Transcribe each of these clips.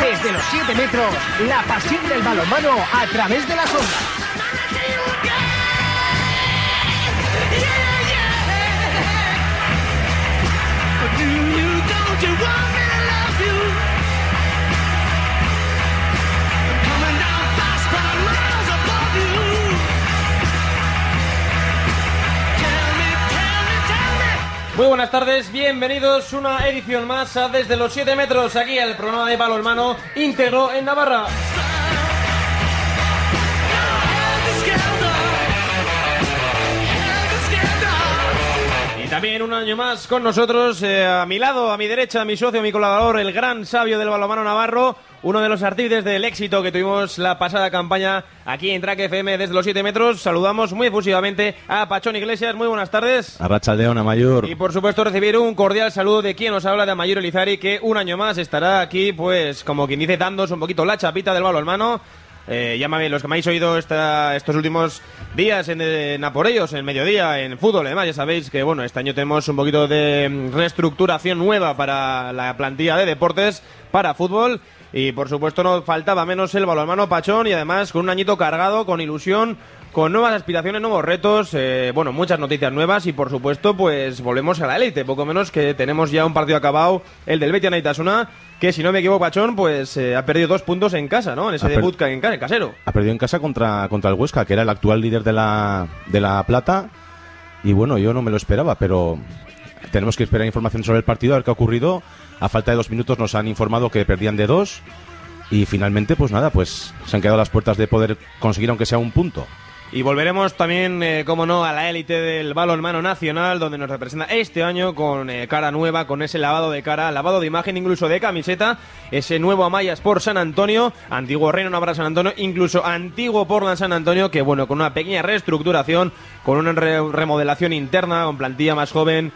Desde los 7 metros, la pasión del balonmano a través de las ondas. Muy buenas tardes, bienvenidos una edición más a Desde los 7 metros, aquí al programa de balonmano íntegro en Navarra. También un año más con nosotros, eh, a mi lado, a mi derecha, mi socio, mi colaborador, el gran sabio del balonmano navarro, uno de los artífices del éxito que tuvimos la pasada campaña aquí en Track FM desde los 7 metros. Saludamos muy efusivamente a Pachón Iglesias. Muy buenas tardes. A Mayor. Y por supuesto recibir un cordial saludo de quien nos habla de Mayor Elizari, que un año más estará aquí, pues como quien dice, dándos un poquito la chapita del balonmano. Eh, llámame, los que me habéis oído estos últimos días en, en en mediodía, en fútbol, además ya sabéis que bueno, este año tenemos un poquito de reestructuración nueva para la plantilla de deportes para fútbol. Y por supuesto no faltaba menos el balonmano Pachón y además con un añito cargado, con ilusión, con nuevas aspiraciones, nuevos retos, eh, bueno, muchas noticias nuevas y por supuesto pues volvemos a la élite, poco menos que tenemos ya un partido acabado, el del Betia Naitasuna, que si no me equivoco Pachón pues eh, ha perdido dos puntos en casa, ¿no? En ese Ha debut en casa, en casero. Ha perdido en casa contra, contra el Huesca, que era el actual líder de la, de la Plata. Y bueno, yo no me lo esperaba, pero tenemos que esperar información sobre el partido, a ver qué ha ocurrido. A falta de dos minutos nos han informado que perdían de dos. Y finalmente, pues nada, pues se han quedado las puertas de poder conseguir aunque sea un punto. Y volveremos también, eh, como no, a la élite del balonmano nacional, donde nos representa este año con eh, cara nueva, con ese lavado de cara, lavado de imagen, incluso de camiseta, ese nuevo Amayas por San Antonio, antiguo Reino Navarra San Antonio, incluso antiguo Portland San Antonio, que bueno, con una pequeña reestructuración, con una re- remodelación interna, con plantilla más joven,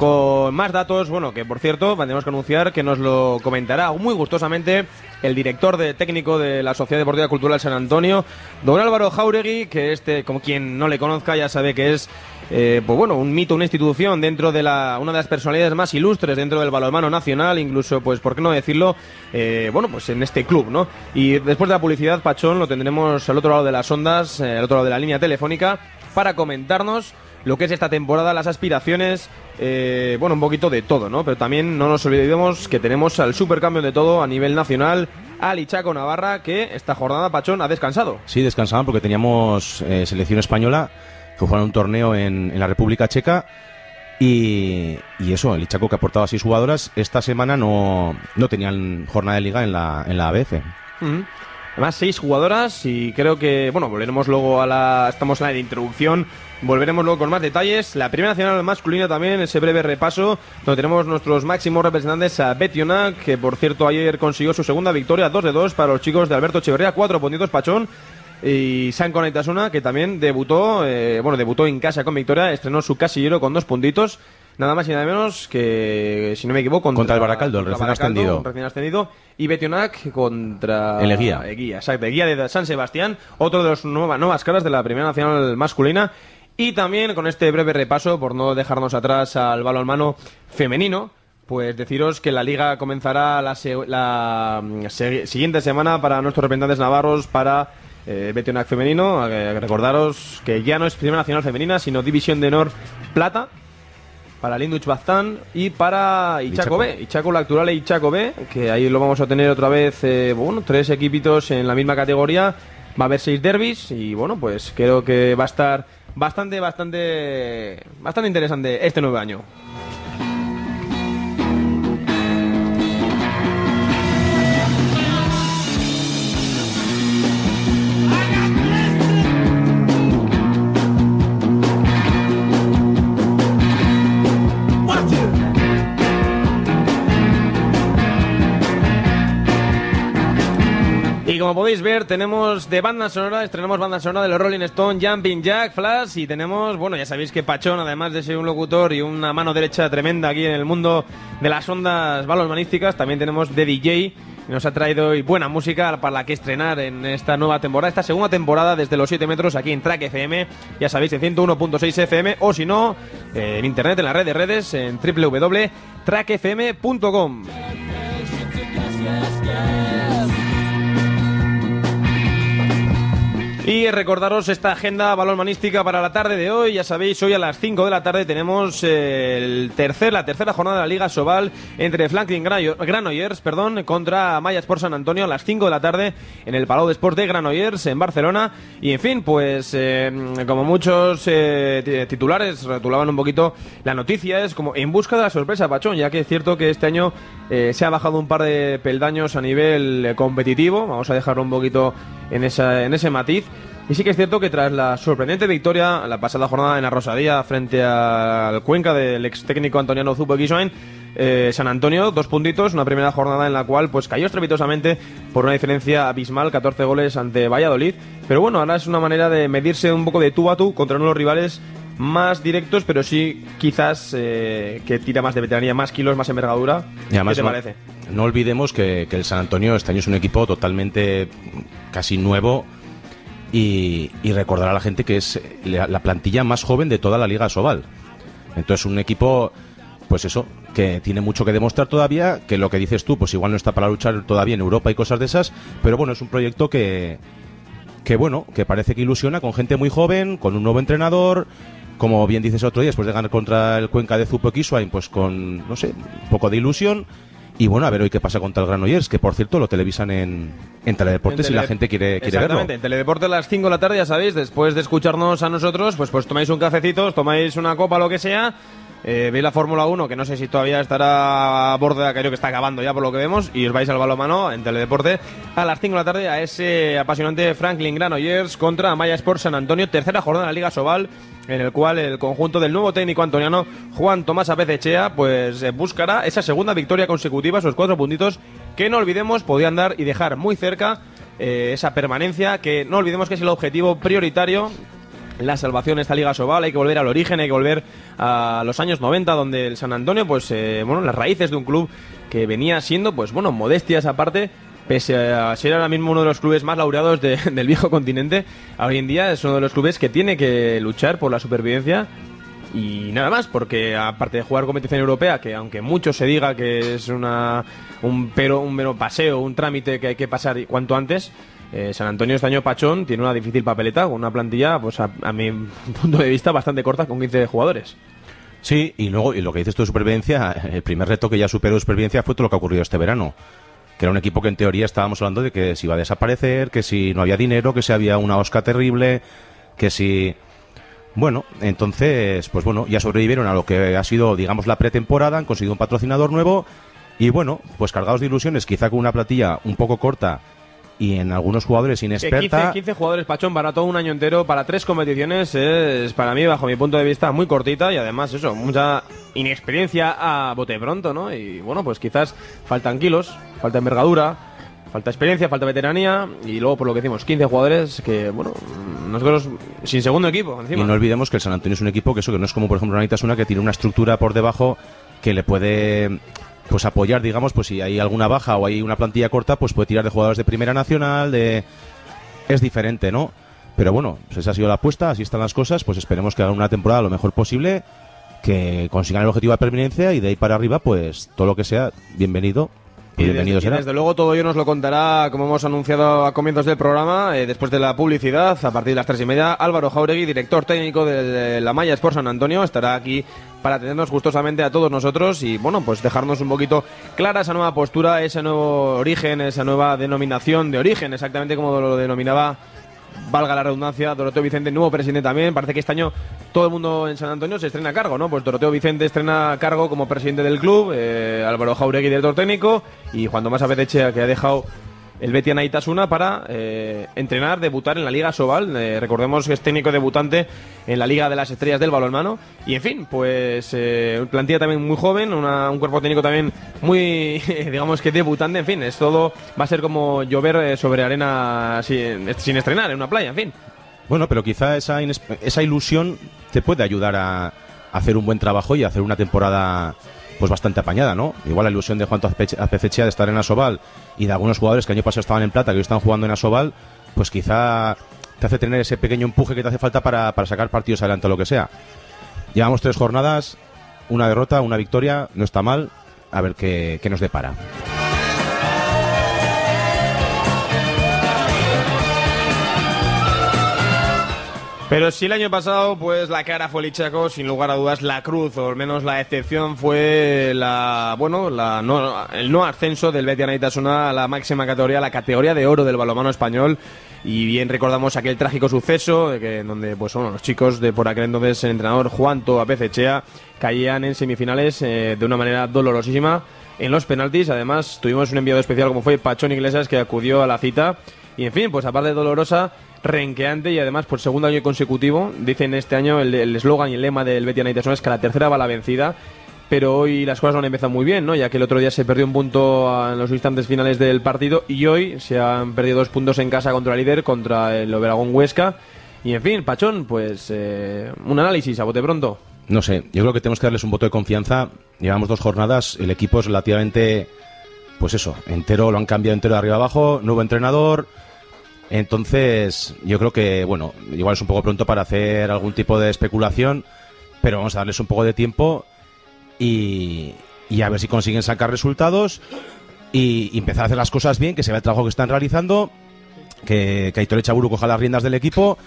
con más datos, bueno, que por cierto, tenemos que anunciar que nos lo comentará muy gustosamente el director de técnico de la Sociedad Deportiva Cultural San Antonio, don Álvaro Jauregui, que este, como quien no le conozca, ya sabe que es eh, pues bueno, un mito, una institución dentro de la, una de las personalidades más ilustres dentro del balonmano nacional, incluso, pues, ¿por qué no decirlo? Eh, bueno, pues en este club, ¿no? Y después de la publicidad, Pachón, lo tendremos al otro lado de las ondas, eh, al otro lado de la línea telefónica, para comentarnos lo que es esta temporada, las aspiraciones, eh, bueno, un poquito de todo, ¿no? Pero también no nos olvidemos que tenemos al supercambio de todo a nivel nacional, al Ichaco Navarra, que esta jornada, Pachón, ha descansado. Sí, descansaban porque teníamos eh, selección española que jugaron un torneo en, en la República Checa. Y, y eso, el Ichaco que aportaba seis jugadoras, esta semana no, no tenían jornada de liga en la, en la ABF. Además, seis jugadoras y creo que, bueno, volveremos luego a la... Estamos en de introducción, volveremos luego con más detalles. La primera nacional masculina también, ese breve repaso, donde tenemos nuestros máximos representantes a Betionac, que por cierto ayer consiguió su segunda victoria, 2 de 2 para los chicos de Alberto Echeverría, 4 puntitos Pachón. Y San Conaitasuna, que también debutó, eh, bueno, debutó en casa con victoria, estrenó su casillero con dos puntitos. Nada más y nada menos que, si no me equivoco, contra, Contra el Baracaldo, el recién ascendido. recién ascendido. Y Betionac contra... El Eguía. Eguía, exacto. Eguía de San Sebastián, otro de las nueva, nuevas caras de la Primera Nacional masculina. Y también con este breve repaso, por no dejarnos atrás al balonmano femenino, pues deciros que la liga comenzará la, se- la, mm, se- siguiente semana para nuestros representantes navarros, para eh, Betionac femenino. Eh, recordaros que ya no es Primera Nacional femenina, sino División de Honor Plata para Linduch Baztán y para Ichaco Ichaco. B, Ichaco la actual e Ichaco B, que ahí lo vamos a tener otra vez, eh, bueno, tres equipitos en la misma categoría, va a haber seis derbis y bueno, pues creo que va a estar bastante, bastante, bastante interesante este nuevo año. Como podéis ver, tenemos de banda sonora, estrenamos banda sonora de los Rolling Stone, Jumping Jack, Flash y tenemos, bueno, ya sabéis que Pachón, además de ser un locutor y una mano derecha tremenda aquí en el mundo de las ondas balonmanísticas, también tenemos de DJ nos ha traído hoy buena música para la que estrenar en esta nueva temporada, esta segunda temporada desde los 7 metros aquí en Track FM, ya sabéis, en 101.6 FM o si no, en internet, en la red de redes, en www.trackfm.com. Y recordaros esta agenda balonmanística para la tarde de hoy. Ya sabéis, hoy a las 5 de la tarde tenemos eh, el tercer, la tercera jornada de la Liga Sobal entre Franklin Granollers perdón, contra Mayas por San Antonio a las 5 de la tarde en el Palau de Sports de Granollers en Barcelona. Y en fin, pues eh, como muchos eh, titulares retulaban un poquito, la noticia es como en busca de la sorpresa, Pachón, ya que es cierto que este año se ha bajado un par de peldaños a nivel competitivo. Vamos a dejarlo un poquito en, esa, en ese matiz. Y sí que es cierto que tras la sorprendente victoria la pasada jornada en la Rosadía frente al Cuenca del ex técnico Antoniano Zupo eh, San Antonio, dos puntitos, una primera jornada en la cual pues cayó estrepitosamente por una diferencia abismal, 14 goles ante Valladolid. Pero bueno, ahora es una manera de medirse un poco de tú a tú contra uno de los rivales más directos, pero sí quizás eh, que tira más de veteranía, más kilos, más envergadura. Y ¿Qué te parece? No olvidemos que, que el San Antonio este año es un equipo totalmente casi nuevo y, recordar a la gente que es la, plantilla más joven de toda la Liga Sobal. Entonces, un equipo, pues eso, que tiene mucho que demostrar todavía, que lo que dices tú, pues igual no está para luchar todavía en Europa y cosas de esas, pero bueno, es un proyecto que, que bueno, que parece que ilusiona con gente muy joven, con un nuevo entrenador, como bien dices otro día, después de ganar contra el Cuenca de Zupo Kiswain, pues con, no sé, un poco de ilusión y bueno, a ver hoy qué pasa con tal Granollers, que por cierto lo televisan en, en Teledeportes si la gente quiere, quiere Exactamente, en Teledeportes a las 5 de la tarde, ya sabéis, después de escucharnos a nosotros, pues, pues tomáis un cafecito, tomáis una copa, lo que sea, eh, veis la Fórmula 1, que no sé si todavía estará a borde de aquello que está acabando ya por lo que vemos, y os vais al balomano en Teledeporte a las 5 de la tarde a ese apasionante Franklin Granollers contra Maya Sport San Antonio, tercera jornada de la Liga Sobal en el cual el conjunto del nuevo técnico antoniano Juan Tomás Apezechea pues eh, buscará esa segunda victoria consecutiva, esos cuatro puntitos que no olvidemos podían dar y dejar muy cerca eh, esa permanencia que no olvidemos que es el objetivo prioritario la salvación de esta Liga Sobal, hay que volver al origen, hay que volver a los años 90 donde el San Antonio, pues eh, bueno, las raíces de un club que venía siendo, pues bueno, modestias aparte, pese a ser ahora mismo uno de los clubes más laureados del viejo continente, hoy en día es uno de los clubes que tiene que luchar por la supervivencia y nada más, porque aparte de jugar competición europea, que aunque mucho se diga que es una, un, pero, un mero paseo, un trámite que hay que pasar cuanto antes, eh, San Antonio este año Pachón tiene una difícil papeleta, con una plantilla, pues a, mi punto de vista, bastante corta, con 15 jugadores. Sí, y luego, y lo que dices tú de supervivencia, el primer reto que ya superó de supervivencia fue todo lo que ha ocurrido este verano que era un equipo que en teoría estábamos hablando de que si iba a desaparecer, que si no había dinero, que si había una osca terrible, que si... Bueno, entonces, pues bueno, ya sobrevivieron a lo que ha sido, digamos, la pretemporada, han conseguido un patrocinador nuevo y bueno, pues cargados de ilusiones, quizá con una platilla un poco corta y en algunos jugadores inexperta. 15, 15, jugadores, Pachón, para todo un año entero, para tres competiciones, es para mí, bajo mi punto de vista, muy cortita y además eso, mucha inexperiencia a bote pronto, ¿no? Y bueno, pues quizás faltan kilos, falta envergadura, falta experiencia, falta veteranía y luego por lo que decimos 15 jugadores que bueno, nosotros sin segundo equipo Y no olvidemos que el San Antonio es un equipo que eso que no es como por ejemplo una que tiene una estructura por debajo que le puede pues apoyar, digamos, pues si hay alguna baja o hay una plantilla corta, pues puede tirar de jugadores de primera nacional, de es diferente, ¿no? Pero bueno, pues esa ha sido la apuesta, así están las cosas, pues esperemos que hagan una temporada lo mejor posible, que consigan el objetivo de permanencia y de ahí para arriba, pues todo lo que sea, bienvenido y bienvenido será. desde luego todo ello nos lo contará, como hemos anunciado a comienzos del programa, eh, después de la publicidad, a partir de las tres y media, Álvaro Jauregui, director técnico de, la Maya Sport San Antonio, estará aquí para atendernos gustosamente a todos nosotros y, bueno, pues dejarnos un poquito clara esa nueva postura, ese nuevo origen, esa nueva denominación de origen, exactamente como lo denominaba valga la redundancia, Doroteo Vicente, nuevo presidente también. Parece que este año todo el mundo en San Antonio se estrena a cargo, ¿no? Pues Doroteo Vicente estrena a cargo como presidente del club, eh, Álvaro Jauregui, director técnico, y Juan Tomás Apetechea, que ha dejado el Betia Naitasuna para eh, entrenar, debutar en la Liga Sobal. Eh, recordemos que es técnico debutante en la Liga de las Estrellas del Balonmano. Y en fin, pues eh, plantilla también muy joven, un cuerpo técnico también muy, digamos que debutante. En fin, es todo, va a ser como llover sobre arena sin, sin estrenar en una playa, en fin. Bueno, pero quizá esa, esa ilusión te puede ayudar a hacer un buen trabajo y hacer una temporada pues bastante apañada, ¿no? Igual la ilusión de Juan Apecechea de estar en Asobal y de algunos jugadores que el año pasado estaban en plata, que hoy están jugando en Asobal, pues quizá te hace tener ese pequeño empuje que te hace falta para, sacar partidos adelante o lo que sea. Llevamos tres jornadas, una derrota, una victoria, no está mal, a ver qué, qué nos depara. Pero si el año pasado, pues la cara fue Lichaco, sin lugar a dudas, la cruz, o al menos la excepción, fue la, bueno, la el no ascenso del Betis Anaitasuna a la máxima categoría, la categoría de oro del balonmano español. Y bien recordamos aquel trágico suceso, de donde pues, bueno, los chicos de por aquel entonces el entrenador Juan Apecechea caían en semifinales eh, de una manera dolorosísima en los penaltis. Además, tuvimos un enviado especial como fue Pachón Iglesias, que acudió a la cita. Y en fin, pues aparte de dolorosa, renqueante y además por segundo año consecutivo, dicen este año el eslogan y el lema del Betis United es que la tercera va la vencida. Pero hoy las cosas no han empezado muy bien, ¿no? Ya que el otro día se perdió un punto en los instantes finales del partido y hoy se han perdido dos puntos en casa contra el líder, contra el Oberagón Huesca. Y en fin, Pachón, pues eh, un análisis a bote pronto. No sé, yo creo que tenemos que darles un voto de confianza. Llevamos dos jornadas, el equipo es relativamente, pues eso, entero, lo han cambiado entero de arriba abajo, nuevo entrenador, entonces, yo creo que, bueno, igual es un poco pronto para hacer algún tipo de especulación, pero vamos a darles un poco de tiempo y, a ver si consiguen sacar resultados y, empezar a hacer las cosas bien, que se vea el trabajo que están realizando, que, que Aitor Chaburu coja las riendas del equipo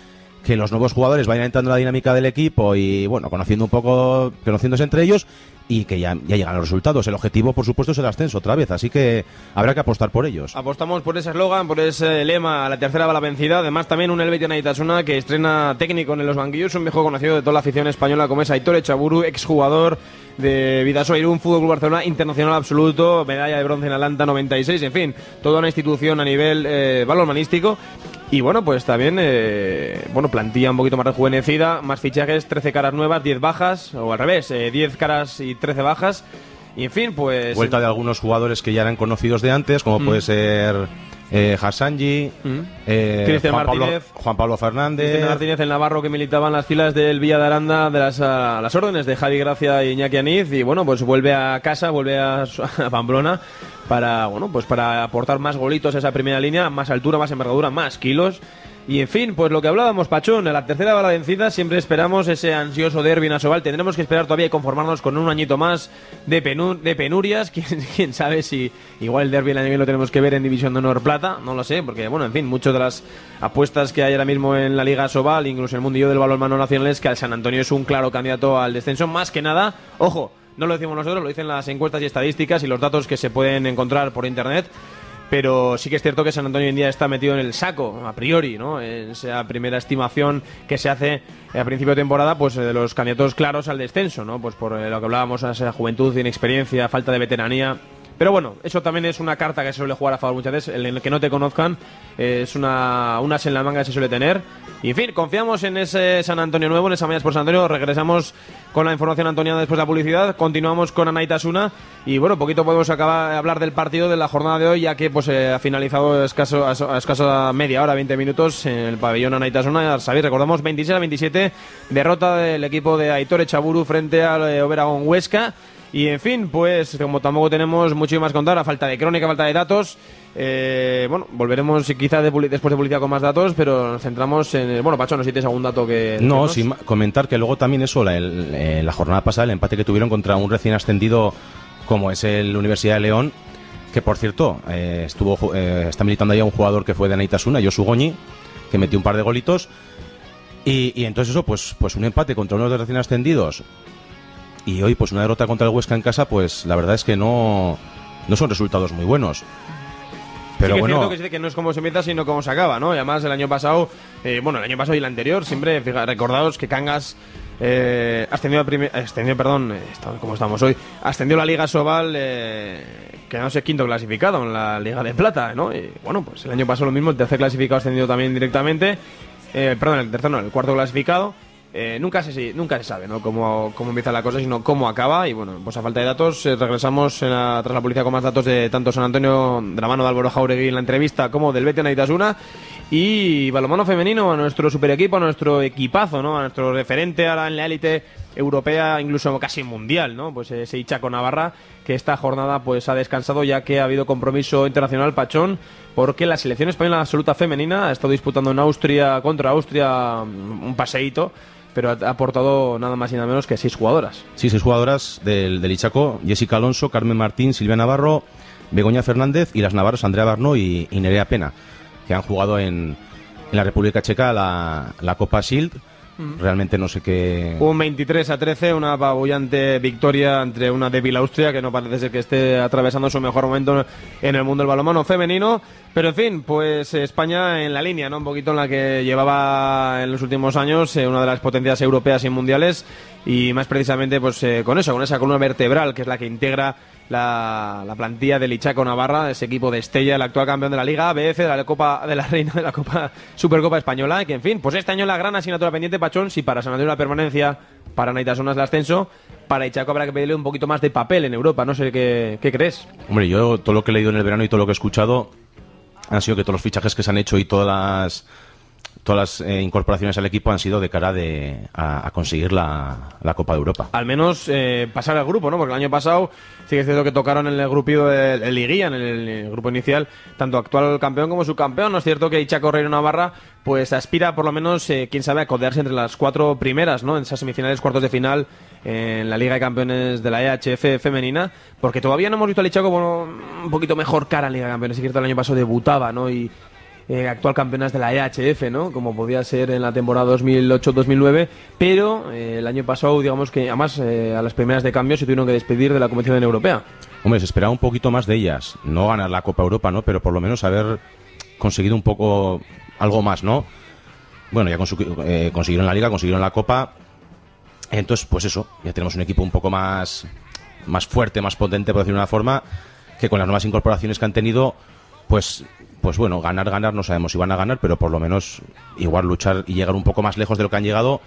que los nuevos jugadores vayan entrando en la dinámica del equipo y bueno, conociendo un poco, conociéndose entre ellos y que ya, ya llegan los resultados. El objetivo, por supuesto, es el ascenso otra vez, así que habrá que apostar por ellos. Apostamos por ese eslogan, por ese lema, la tercera va la vencida. Además, también un Helvetia Itasuna que estrena técnico en los banquillos, un viejo conocido de toda la afición española como es Aitor Echaburu, exjugador de Vidasoa un Fútbol Barcelona, internacional absoluto, medalla de bronce en Atlanta 96, en fin, toda una institución a nivel eh, balonmanístico y bueno, pues también, eh, bueno, plantilla un poquito más rejuvenecida, más fichajes, 13 caras nuevas, 10 bajas, o al revés, 10 eh, caras y 13 bajas. Y en fin, pues... Vuelta de algunos jugadores que ya eran conocidos de antes, como mm. puede ser eh, Hassanji, mm. eh, Juan, Pablo, Juan Pablo Fernández. Cristian Martínez, el Navarro, que militaba en las filas del Villa de Aranda de las, las órdenes de Javi Gracia y Iñaki Aniz. Y bueno, pues vuelve a casa, vuelve a, a Pamplona para, bueno, pues para aportar más golitos a esa primera línea, más altura, más envergadura, más kilos. Y en fin, pues lo que hablábamos, Pachón, en la tercera bala vencida siempre esperamos ese ansioso derbi nacional. Tendremos que esperar todavía y conformarnos con un añito más de, de penurias. ¿Quién, sabe si igual el derby el año que lo tenemos que ver en División de Honor Plata? No lo sé, porque, bueno, en fin, muchas de las apuestas que hay ahora mismo en la Liga Sobal, incluso en el mundillo del balonmano nacional, es que el San Antonio es un claro candidato al descenso. Más que nada, ojo, no lo decimos nosotros, lo dicen las encuestas y estadísticas y los datos que se pueden encontrar por internet. Pero sí que es cierto que San Antonio hoy en día está metido en el saco, a priori, ¿no? En esa primera estimación que se hace a principio de temporada, pues de los candidatos claros al descenso, ¿no? Pues por lo que hablábamos, esa juventud, inexperiencia, falta de veteranía. Pero bueno, eso también es una carta que se suele jugar a favor muchas veces. El que no te conozcan es una, unas en la manga que se suele tener. Y en fin, confiamos en ese San Antonio nuevo, en esa Mayas por San Antonio. Regresamos con la información antoniana después de la publicidad. Continuamos con Anaitasuna. Y bueno, poquito podemos acabar hablar del partido de la jornada de hoy, ya que pues eh, ha finalizado a, escaso media hora, 20 minutos en el pabellón Anaitasuna. Sabéis, recordamos 26 a 27, derrota del equipo de Aitor Echaburu frente al eh, Oberagón Huesca. Y en fin, pues como tampoco tenemos mucho más contar, a falta de crónica, falta de datos, eh, bueno, volveremos quizá después de publicidad con más datos, pero nos centramos en. Bueno, Pacho, no sé si tienes algún dato que. No, sin comentar que luego también eso, la, eh, la jornada pasada, el empate que tuvieron contra un recién ascendido como es el Universidad de León, que por cierto, eh, estuvo está militando ahí un jugador que fue de Anaitasuna, Yosu Goñi, que metió un par de golitos. Y, y, entonces eso, pues, pues un empate contra uno de los recién ascendidos y hoy pues una derrota contra el Huesca en casa, pues la verdad es que no, no son resultados muy buenos. Pero bueno. Es cierto que, que no es como se empieza, sino como se acaba, ¿no? Y además el año pasado, eh, bueno, el año pasado y el anterior, siempre, recordaos que Cangas eh, ascendió, ascendió, perdón, eh, ¿cómo estamos hoy? Ascendió la Liga Sobal, eh, quedándose quinto clasificado en la Liga de Plata, ¿no? Y bueno, pues el año pasado lo mismo, el tercer clasificado ascendió también directamente, eh, perdón, el tercer no, el cuarto clasificado. Eh, nunca, se, nunca se sabe ¿no? cómo, cómo empieza la cosa, sino cómo acaba. Y bueno, pues a falta de datos, eh, regresamos tras la publicidad con más datos de tanto San Antonio, de la mano de Álvaro Jauregui en la entrevista, como del Betis Naitasuna. Y balonmano femenino, a nuestro super equipo, a nuestro equipazo, ¿no? a nuestro referente ahora en la élite europea, incluso casi mundial, ¿no? Pues ese Ichaco Navarra, que esta jornada pues ha descansado ya que ha habido compromiso internacional Pachón, porque la selección española absoluta femenina ha estado disputando en Austria contra Austria mm, un paseíto, pero ha aportado nada más y nada menos que seis jugadoras. Sí, seis jugadoras del, del Ichaco, Jessica Alonso, Carmen Martín, Silvia Navarro, Begoña Fernández y las navarras Andrea Barno y, y Nerea Pena, que han jugado en, en la República Checa la, la Copa Shield. Realmente no sé qué... Un 23 a 13, una apabullante victoria entre una débil Austria que no parece ser que esté atravesando su mejor momento en el mundo del balonmano femenino. Pero en fin, pues España en la línea, ¿no? Un poquito en la que llevaba en los últimos años eh, una de las potencias europeas y mundiales y más precisamente pues eh, con eso, con esa columna vertebral que es la que integra la, la plantilla del Ichaco Navarra, ese equipo de Estella, el actual campeón de la Liga ABF, de la Copa de la Reina de la Copa Supercopa Española, que en fin, pues este año la gran asignatura pendiente Pachón, si para San Antonio la permanencia, para Naitasuna es el ascenso, para Ichaco habrá que pedirle un poquito más de papel en Europa, no sé qué, qué crees. Hombre, yo todo lo que he leído en el verano y todo lo que he escuchado han sido que todos los fichajes que se han hecho y todas las todas las eh, incorporaciones al equipo han sido de cara de, a, conseguir la, Copa de Europa. al menos eh, pasar al grupo, ¿no? Porque el año pasado sí que es cierto que tocaron en el grupillo del el Liguilla, en el, en el grupo inicial, tanto actual campeón como subcampeón. No es cierto que Ichaco Reino Navarra pues aspira por lo menos, eh, quién sabe, a codearse entre las cuatro primeras, ¿no? En esas semifinales, cuartos de final en la Liga de Campeones de la EHF femenina, porque todavía no hemos visto al Ichaco bueno, un poquito mejor cara en Liga de Campeones. Es cierto, el año pasado debutaba, ¿no? Y eh, actual campeonas de la EHF, ¿no? Como podía ser en la temporada 2008-2009, pero eh, el año pasado, digamos que además eh, a las primeras de cambio se tuvieron que despedir de la competición europea. Hombre, se esperaba un poquito más de ellas. No ganar la Copa Europa, ¿no? Pero por lo menos haber conseguido un poco algo más, ¿no? Bueno, ya eh, consiguieron la Liga, consiguieron la Copa. Entonces, pues eso, ya tenemos un equipo un poco más, más fuerte, más potente, por decirlo de una forma, que con las nuevas incorporaciones que han tenido, pues, pues bueno, ganar, ganar, no sabemos si van a ganar, pero por lo menos igual luchar y llegar un poco más lejos de lo que han llegado.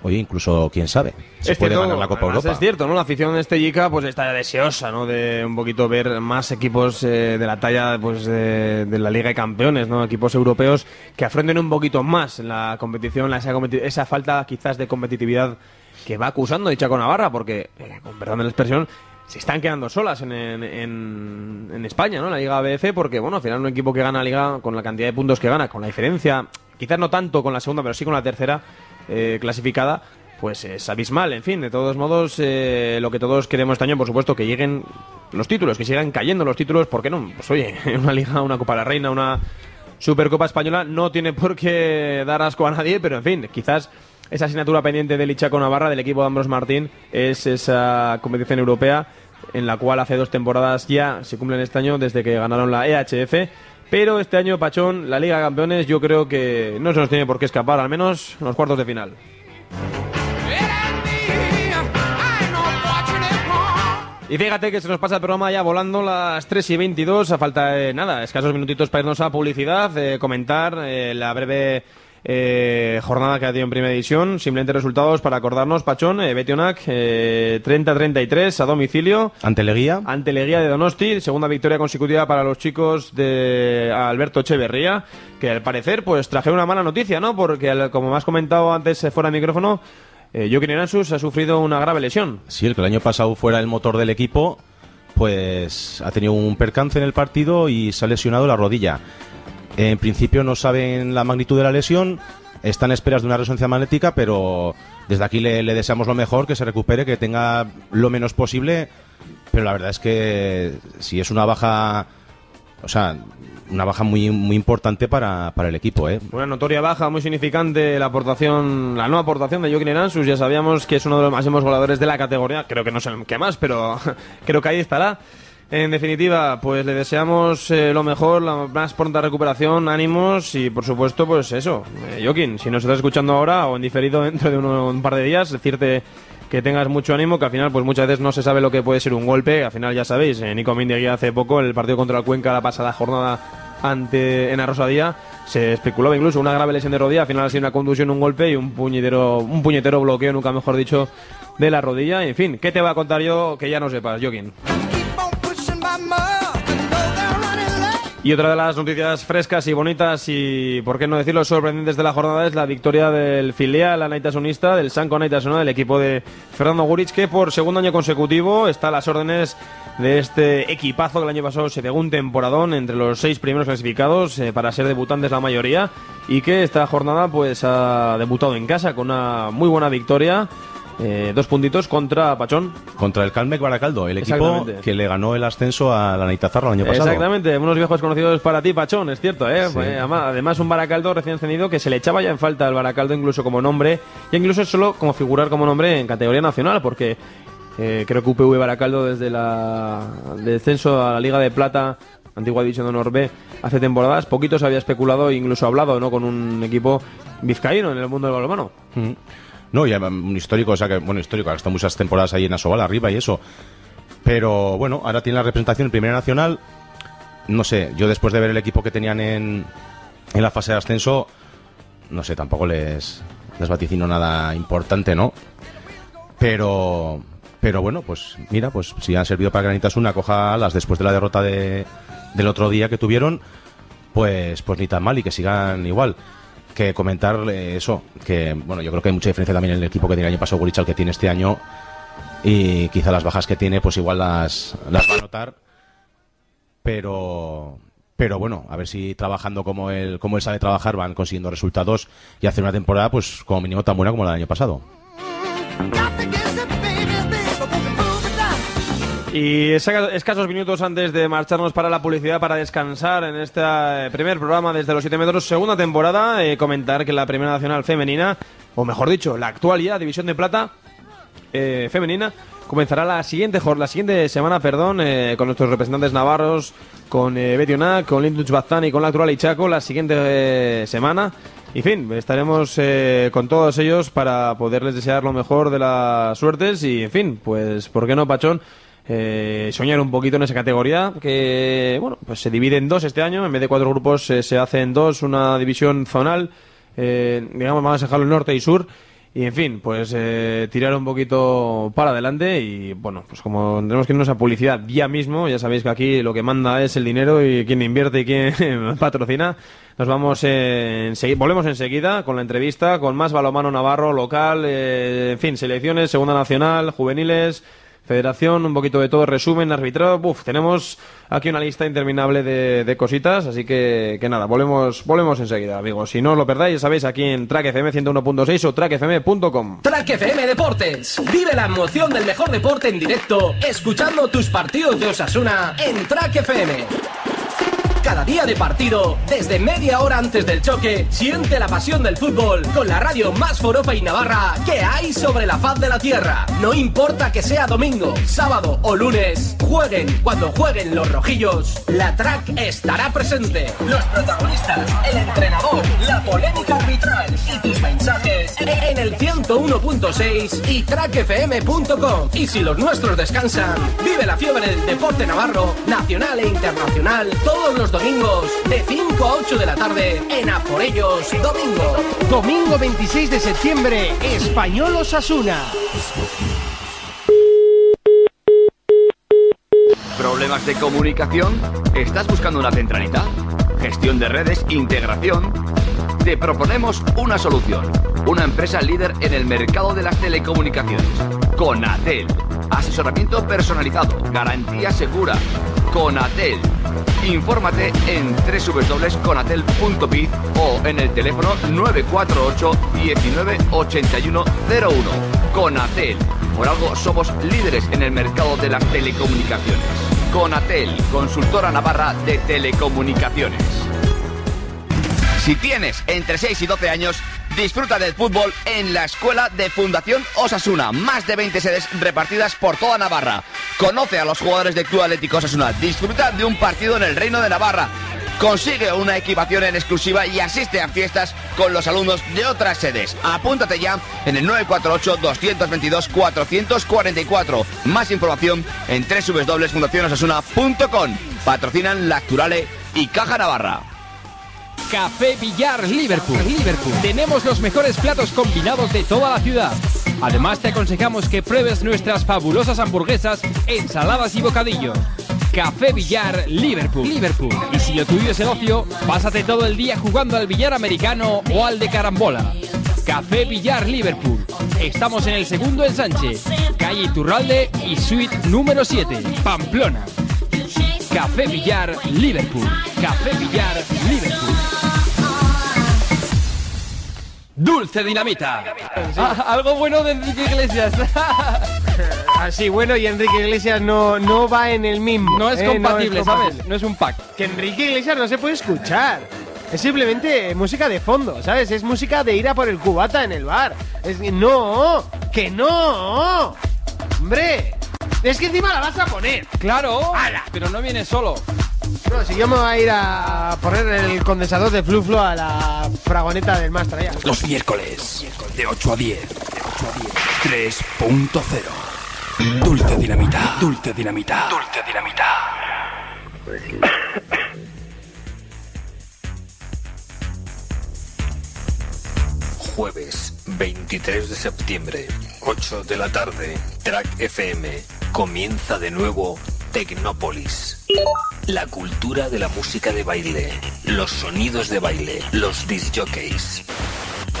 Oye, incluso, quién sabe, se Es puede cierto, ganar la Copa Europa. Es cierto, ¿no? La afición de Estellica pues está deseosa, ¿no? De un poquito ver más equipos eh, de la talla pues de, de la Liga de Campeones, ¿no? Equipos europeos que afronten un poquito más la competición, la- esa, competi- esa falta quizás de competitividad que va acusando Chaco Navarra, porque, eh, con perdón de la expresión, se están quedando solas en, en, en- España, ¿no? La Liga ABF, porque, bueno, al final un equipo que gana la Liga con la cantidad de puntos que gana, con la diferencia, quizás no tanto con la segunda, pero sí con la tercera eh, clasificada, pues es abismal. En fin, de todos modos, eh, lo que todos queremos este año, por supuesto, que lleguen los títulos, que sigan cayendo los títulos, ¿por qué no? Pues oye, una Liga, una Copa de la Reina, una Supercopa Española no tiene por qué dar asco a nadie, pero en fin, quizás esa asignatura pendiente del Ichaco Navarra, del equipo de Ambros Martín, es esa competición europea en la cual hace dos temporadas ya se cumplen este año desde que ganaron la EHF. Pero este año, Pachón, la Liga de Campeones, yo creo que no se nos tiene por qué escapar, al menos en los cuartos de final. Y fíjate que se nos pasa el programa ya volando las 3 y 22, a falta de nada, escasos minutitos para irnos a publicidad, eh, comentar eh, la breve eh, jornada que ha tenido en primera división, simplemente resultados para acordarnos, Pachón, eh, Betionac, eh, 30-33 a domicilio. Ante Leguía, Ante Leguía de Donosti, segunda victoria consecutiva para los chicos de Alberto Echeverría, que al parecer pues trajeron una mala noticia, ¿no? Porque como me has comentado antes eh, fuera de micrófono, eh, Joaquín Eransus ha sufrido una grave lesión. Sí, el que el año pasado fuera el motor del equipo, pues ha tenido un percance en el partido y se ha lesionado la rodilla. En principio no saben la magnitud de la lesión, están en esperas de una resonancia magnética, pero desde aquí le, deseamos lo mejor, que se recupere, que tenga lo menos posible. Pero la verdad es que si es una baja, o sea, una baja muy, muy importante para, para el equipo, ¿eh? Una notoria baja, muy significante la aportación, la no aportación de Joaquín Eransus. Ya sabíamos que es uno de los máximos goleadores de la categoría. Creo que no sé el que más, pero creo que ahí estará. En definitiva, pues le deseamos eh, lo mejor, la más pronta recuperación, ánimos y por supuesto, pues eso, eh, Joaquín, si nos estás escuchando ahora o en diferido dentro de un par de días, decirte que tengas mucho ánimo, que al final pues muchas veces no se sabe lo que puede ser un golpe, al final ya sabéis, eh, Nico Mindeguía hace poco, en el partido contra el Cuenca la pasada jornada ante en Arrosadía, se especulaba incluso una grave lesión de rodilla, al final ha sido una contusión, un golpe y un puñetero, un puñetero bloqueo, nunca mejor dicho, de la rodilla. En fin, ¿qué te va a contar yo que ya no sepas, Joaquín? Y otra de las noticias frescas y bonitas y, por qué no decirlo, sorprendentes de la jornada es la victoria del filial Anaitasonista, del Sanco Anaitasuna, del equipo de Fernando Gurich, que por segundo año consecutivo está a las órdenes de este equipazo que el año pasado se pegó un temporadón entre los seis primeros clasificados eh, para ser debutantes la mayoría y que esta jornada pues ha debutado en casa con una muy buena victoria. Eh, dos puntitos contra Pachón. Contra el Calmec Baracaldo, el equipo que le ganó el ascenso a la Neitazarra el año pasado. Exactamente, unos viejos conocidos para ti, Pachón, es cierto, ¿eh? Sí. Ama- además, un Baracaldo recién encendido que se le echaba ya en falta al Baracaldo incluso como nombre, y incluso solo como figurar como nombre en categoría nacional, porque eh, creo que UPV Baracaldo desde la descenso a la Liga de Plata, antigua división de Honor B, hace temporadas, poquito se había especulado e incluso hablado, ¿no? Con un equipo vizcaíno en el mundo del balonmano. Mm. No, y además, un histórico, o sea que, bueno, histórico, ha estado muchas temporadas ahí en Asobal arriba y eso. Pero bueno, ahora tiene la representación en Primera Nacional. No sé, yo después de ver el equipo que tenían en, en la fase de ascenso, no sé, tampoco les, les vaticino nada importante, ¿no? Pero, pero bueno, pues mira, pues si han servido para que Granitasuna coja alas después de la derrota de, del otro día que tuvieron, pues, pues ni tan mal y que sigan igual. Que comentar eh, eso, que bueno, yo creo que hay mucha diferencia también en el equipo que tenía el año pasado Gurich al que tiene este año y quizá las bajas que tiene pues igual las, las va a notar. Pero pero bueno a ver si trabajando como él como él sabe trabajar van consiguiendo resultados y hacer una temporada pues como mínimo tan buena como la del año pasado Y esca- escasos minutos antes de marcharnos para la publicidad, para descansar en este eh, primer programa desde los 7 metros, segunda temporada, eh, comentar que la Primera Nacional Femenina, o mejor dicho, la actual ya División de Plata eh, Femenina, comenzará la siguiente, la siguiente semana perdón, eh, con nuestros representantes navarros, con eh, Betty Onac, con Linduch Bazán y con la actual Ichaco, la siguiente eh, semana. Y fin, estaremos eh, con todos ellos para poderles desear lo mejor de las suertes y, en fin, pues, ¿por qué no, Pachón? Eh, soñar un poquito en esa categoría que, bueno, pues se divide en dos este año, en vez de cuatro grupos eh, se hace en dos, una división zonal, eh, digamos, vamos a dejarlo norte y sur. Y en fin, pues eh, tirar un poquito para adelante y bueno, pues como tenemos que irnos a publicidad ya mismo, ya sabéis que aquí lo que manda es el dinero y quién invierte y quién patrocina. Nos vamos eh, ensegui- volvemos enseguida con la entrevista, con más balomano navarro, local, eh, en fin, selecciones, segunda nacional, juveniles, Federación, un poquito de todo, resumen, arbitrado. Uf, tenemos aquí una lista interminable de, de cositas, así que, que nada, volvemos, volvemos enseguida, amigos. Si no os lo perdáis, ya sabéis, aquí en Track FM 101.6 o trackfm.com. Track FM Deportes. Vive la emoción del mejor deporte en directo, escuchando tus partidos de Osasuna en Track FM. Cada día de partido, desde media hora antes del choque, siente la pasión del fútbol con la radio más forofa y navarra que hay sobre la faz de la tierra. No importa que sea domingo, sábado o lunes, jueguen cuando jueguen los rojillos, la track estará presente. Los protagonistas, el entrenador, la polémica arbitral y tus mensajes en el 101.6 y trackfm.com. Y si los nuestros descansan, vive la fiebre del deporte navarro, nacional e internacional, todos los domingos de 5 a 8 de la tarde en A por ellos Domingo. Domingo 26 de septiembre, Español Osasuna. ¿Problemas de comunicación? ¿Estás buscando una centralita? ¿Gestión de redes? ¿Integración? Te proponemos una solución. Una empresa líder en el mercado de las telecomunicaciones. Conatel. Asesoramiento personalizado. Garantía segura. Conatel. Infórmate en www.conatel.biz o en el teléfono 948 19 81 01. Conatel. Por algo somos líderes en el mercado de las telecomunicaciones. Conatel, consultora navarra de telecomunicaciones. Si tienes entre 6 y 12 años, disfruta del fútbol en la escuela de Fundación Osasuna. Más de 20 sedes repartidas por toda Navarra. Conoce a los jugadores de Club Atlético Osasuna. Disfruta de un partido en el Reino de Navarra. Consigue una equipación en exclusiva y asiste a fiestas con los alumnos de otras sedes. Apúntate ya en el 948-222-444. Más información en www.fundacionosasuna.com. Patrocinan La Acturale y Caja Navarra. Café Villar Liverpool. Liverpool. Tenemos los mejores platos combinados de toda la ciudad. Además te aconsejamos que pruebes nuestras fabulosas hamburguesas, ensaladas y bocadillos. Café Villar Liverpool. Liverpool. Y si lo tuyo el ocio, pásate todo el día jugando al billar americano o al de carambola. Café Villar Liverpool. Estamos en el segundo ensanche, calle Iturralde y suite número 7, Pamplona. Café Villar Liverpool. Café Villar Liverpool. Dulce Dinamita. Ah, algo bueno de Enrique Iglesias. Así, bueno, y Enrique Iglesias no, no va en el mismo. No es ¿eh? compatible, ¿sabes? compatible. No es un pack. Que Enrique Iglesias no se puede escuchar. Es simplemente música de fondo, ¿sabes? Es música de ir a por el cubata en el bar. Es que no, que no. Hombre, es que encima la vas a poner. Claro, pero no viene solo. No, si yo me voy a ir a poner el condensador de fluflo a la fragoneta del máster allá. Los miércoles, de 8 a 10. 3.0. Dulce dinamita. Dulce dinamita. Dulce dinamita. Jueves 23 de septiembre, 8 de la tarde, Track FM. Comienza de nuevo Tecnópolis. La cultura de la música de baile, los sonidos de baile, los disc jockeys.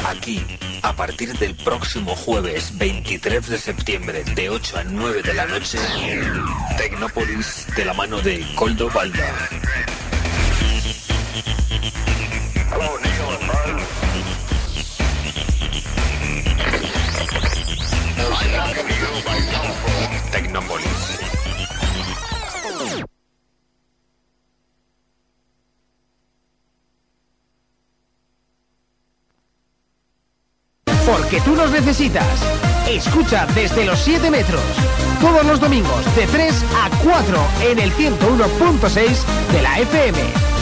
Aquí, a partir del próximo jueves 23 de septiembre de 8 a 9 de la noche, Tecnópolis de la mano de Coldo Balda. Tecnópolis. Porque tú nos necesitas. Escucha desde los 7 metros. Todos los domingos de 3 a 4 en el 101.6 de la FM.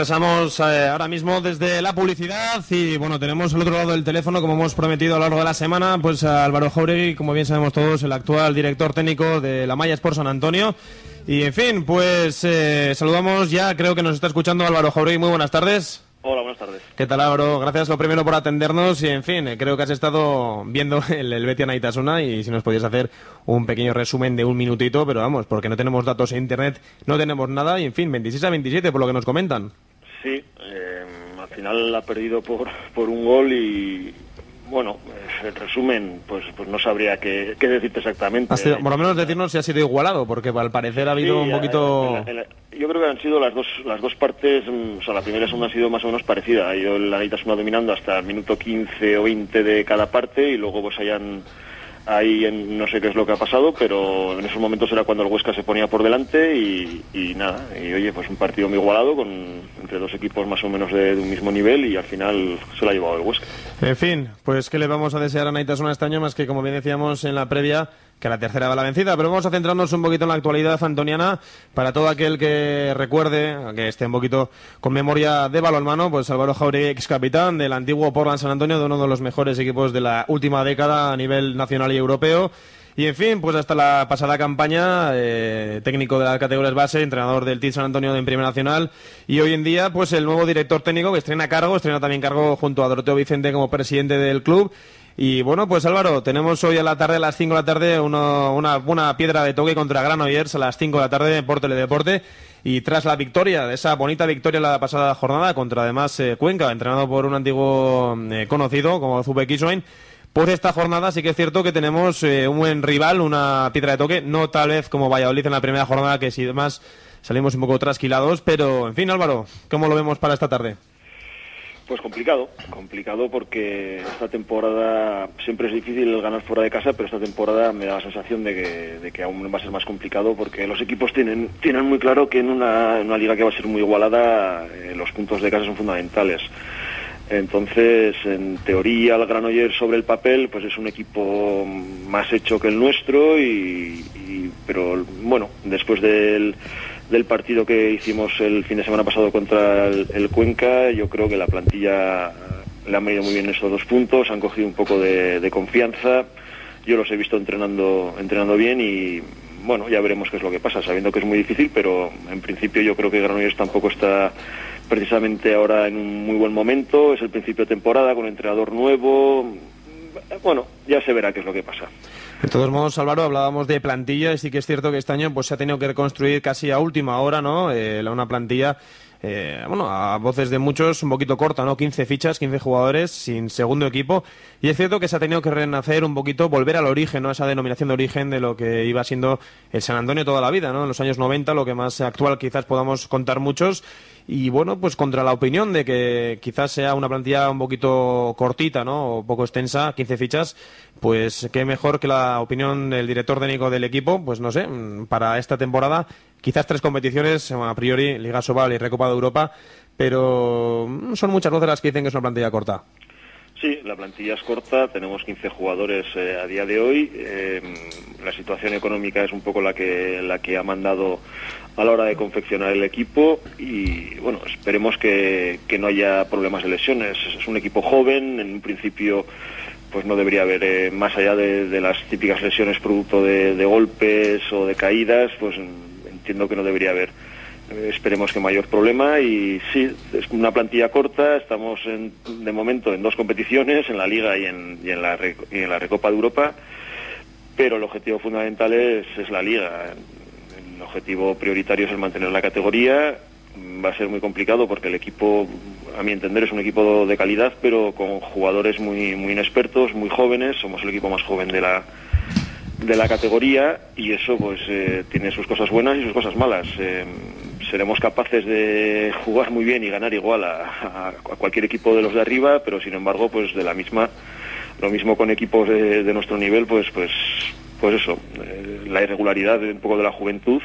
Regresamos eh, ahora mismo desde la publicidad y bueno, tenemos al otro lado del teléfono, como hemos prometido a lo largo de la semana, pues a Álvaro Jauregui, como bien sabemos todos, el actual director técnico de la Maya Sport San Antonio. Y en fin, pues eh, saludamos ya, creo que nos está escuchando Álvaro Jauregui, muy buenas tardes. Hola, buenas tardes. ¿Qué tal Álvaro? Gracias lo primero por atendernos y en fin, eh, creo que has estado viendo el, el Betia Naitasuna y si nos podías hacer un pequeño resumen de un minutito, pero vamos, porque no tenemos datos en internet, no tenemos nada y en fin, 26 a 27 por lo que nos comentan. Sí, eh, al final ha perdido por, por un gol y, bueno, en resumen, pues, pues no sabría qué, qué decirte exactamente. Sido- por lo menos decirnos si ha sido igualado, porque al parecer ha habido Sí, un poquito... en la- en la- yo creo que han sido las dos, las dos partes, mm, o sea, la primera y la segunda ha sido más o menos parecida. Ha ido el Anitasuna dominando hasta el minuto 15 o 20 de cada parte y luego pues hayan ahí en- no sé qué es lo que ha pasado, pero en esos momentos era cuando el Huesca se ponía por delante y, nada, y oye, pues un partido muy igualado con entre dos equipos más o menos de, de un mismo nivel y al final se lo ha llevado el Huesca. En fin, pues ¿qué le vamos a desear a Naitasuna este año? Más que, como bien decíamos en la previa, que la tercera va la vencida. Pero vamos a centrarnos un poquito en la actualidad antoniana. Para todo aquel que recuerde, que esté un poquito con memoria de balonmano, pues Álvaro Jauregui, ex capitán del antiguo Portland San Antonio, de uno de los mejores equipos de la última década a nivel nacional y europeo. Y en fin, pues hasta la pasada campaña, eh, técnico de las categorías base, entrenador del TIT San Antonio en Primera Nacional y hoy en día pues el nuevo director técnico que estrena cargo, estrena también cargo junto a Doroteo Vicente como presidente del club. Y bueno, pues Álvaro, tenemos hoy a la tarde, a las 5 de la tarde, uno- una, una piedra de toque contra Granollers a las 5 de la tarde por Teledeporte. Y tras la victoria, esa bonita victoria la pasada jornada contra además eh, Cuenca, entrenado por un antiguo eh, conocido como Zube Kiswain, pues esta jornada sí que es cierto que tenemos eh, un buen rival, una piedra de toque, no tal vez como Valladolid en la primera jornada, que si demás salimos un poco trasquilados, pero en fin Álvaro, ¿cómo lo vemos para esta tarde? Pues complicado, complicado porque esta temporada siempre es difícil ganar fuera de casa, pero esta temporada me da la sensación de que, de que aún va a ser más complicado porque los equipos tienen, tienen muy claro que en una, una liga que va a ser muy igualada eh, los puntos de casa son fundamentales. Entonces, en teoría, el Granollers sobre el papel, pues es un equipo más hecho que el nuestro, y- pero bueno, después del, del partido que hicimos el fin de semana pasado contra el, Cuenca, yo creo que la plantilla le han venido muy bien estos dos puntos, han cogido un poco de, de confianza. Yo los he visto entrenando, entrenando bien y bueno, ya veremos qué es lo que pasa, sabiendo que es muy difícil, pero en principio yo creo que Granollers tampoco está precisamente ahora en un muy buen momento, es el principio de temporada con entrenador nuevo. Bueno, ya se verá qué es lo que pasa. De todos modos, Álvaro, hablábamos de plantilla y sí que es cierto que este año pues se ha tenido que reconstruir casi a última hora, ¿no? Eh, una plantilla, eh, bueno, a voces de muchos, un poquito corta, ¿no? 15 fichas, 15 jugadores, sin segundo equipo. Y es cierto que se ha tenido que renacer un poquito, volver al origen, ¿no? Esa denominación de origen de lo que iba siendo el San Antonio toda la vida, ¿no? En los años 90, lo que más actual quizás podamos contar muchos. Y bueno, pues contra la opinión de que quizás sea una plantilla un poquito cortita, ¿no? O poco extensa, 15 fichas, pues qué mejor que la opinión del director técnico del equipo, pues no sé, mm, para esta temporada, quizás tres competiciones, a priori, Liga Sobal y Recopa de Europa, pero mm, son muchas voces las que dicen que es una plantilla corta. Sí, la plantilla es corta, tenemos 15 jugadores eh, a día de hoy. eh, la situación económica es un poco la que, la que ha mandado a la hora de confeccionar el equipo y bueno, esperemos que, que no haya problemas de lesiones. Es un equipo joven, en un principio pues no debería haber, eh, más allá de, de las típicas lesiones producto de, golpes o de caídas, pues entiendo que no debería haber eh, esperemos que mayor problema y sí, es una plantilla corta, estamos en- de momento en dos competiciones, en la Liga y en, y en la, y en la Recopa de Europa, pero el objetivo fundamental es, es la Liga. El objetivo prioritario es el mantener la categoría. Va a ser muy complicado porque el equipo, a mi entender, es un equipo de calidad, pero con jugadores muy, muy inexpertos, muy jóvenes. Somos el equipo más joven de la, de la categoría y eso pues eh, tiene sus cosas buenas y sus cosas malas. Eh, seremos capaces de jugar muy bien y ganar igual a, cualquier equipo de los de arriba, pero sin embargo pues de la misma lo mismo con equipos de nuestro nivel pues pues pues eso eh, la irregularidad de un poco de la juventud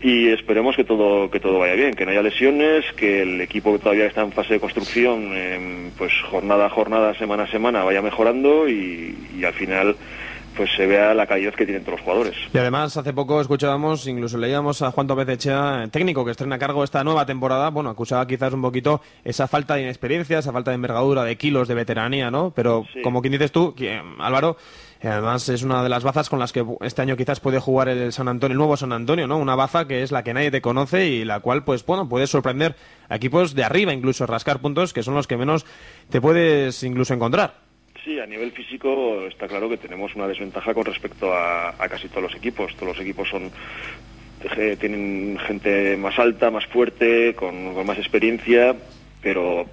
y esperemos que todo que todo vaya bien, que no haya lesiones, que el equipo que todavía está en fase de construcción, eh, pues jornada a jornada, semana a semana vaya mejorando y, y al final pues se vea la calidad que tienen todos los jugadores. Y además, hace poco escuchábamos, incluso leíamos a Juan Tópez Echea, técnico que estrena a cargo esta nueva temporada. Bueno, acusaba quizás un poquito esa falta de inexperiencia, esa falta de envergadura, de kilos, de veteranía, ¿no? Pero como quien dices tú, Álvaro, además es una de las bazas con las que este año quizás puede jugar el San Antonio, el nuevo San Antonio, ¿no? Una baza que es la que nadie te conoce y la cual, pues bueno, puede sorprender a equipos de arriba, incluso rascar puntos, que son los que menos te puedes incluso encontrar. Sí, a nivel físico está claro que tenemos una desventaja con respecto a, casi todos los equipos. Todos los equipos son eh, tienen gente más alta, más fuerte, con, más experiencia, pero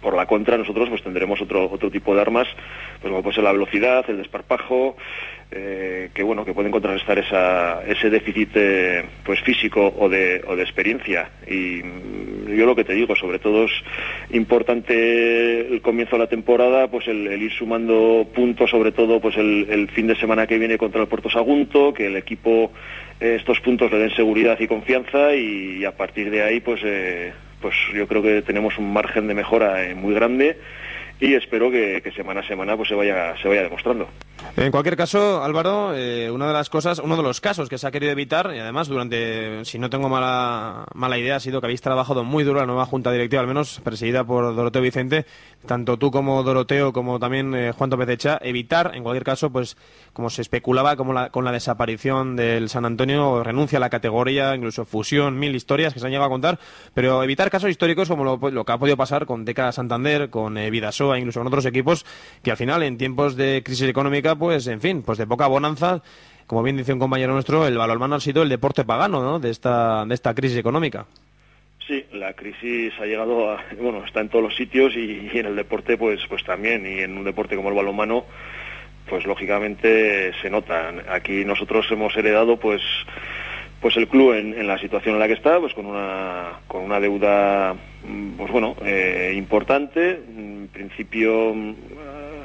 por la contra nosotros pues tendremos otro otro tipo de armas, pues como puede ser la velocidad, el desparpajo, eh, que bueno que pueden contrarrestar esa, ese déficit eh, pues físico o de, o de experiencia. Y mm, yo lo que te digo sobre todo es importante el comienzo de la temporada pues el, ir sumando puntos sobre todo pues el, fin de semana que viene contra el Puerto Sagunto que el equipo eh, estos puntos le den seguridad y confianza y, a partir de ahí pues eh, pues yo creo que tenemos un margen de mejora eh, muy grande y espero que, semana a semana pues se vaya se vaya demostrando En cualquier caso, Álvaro, eh, una de las cosas, uno de los casos que se ha querido evitar, y además durante, si no tengo mala, mala idea, ha sido que habéis trabajado muy duro la nueva junta directiva, al menos presidida por Doroteo Vicente, tanto tú como Doroteo, como también eh, Juan Tópez Echa, evitar, en cualquier caso, pues como se especulaba como la- con la desaparición del San Antonio, renuncia a la categoría, incluso fusión, mil historias que se han llegado a contar, pero evitar casos históricos como lo, lo que ha podido pasar con Deca Santander, con eh, Vidasoa, incluso con otros equipos, que al final, en tiempos de crisis económica, pues, en fin, pues de poca bonanza, como bien dice un compañero nuestro, el balonmano ha sido el deporte pagano, ¿no?, de esta, de esta crisis económica. Sí, la crisis ha llegado a, bueno, está en todos los sitios y, en el deporte pues pues también y en un deporte como el balonmano pues lógicamente se nota. Aquí nosotros hemos heredado pues pues el club en, la situación en la que está, pues con una, con una deuda, pues bueno, eh, importante. En principio,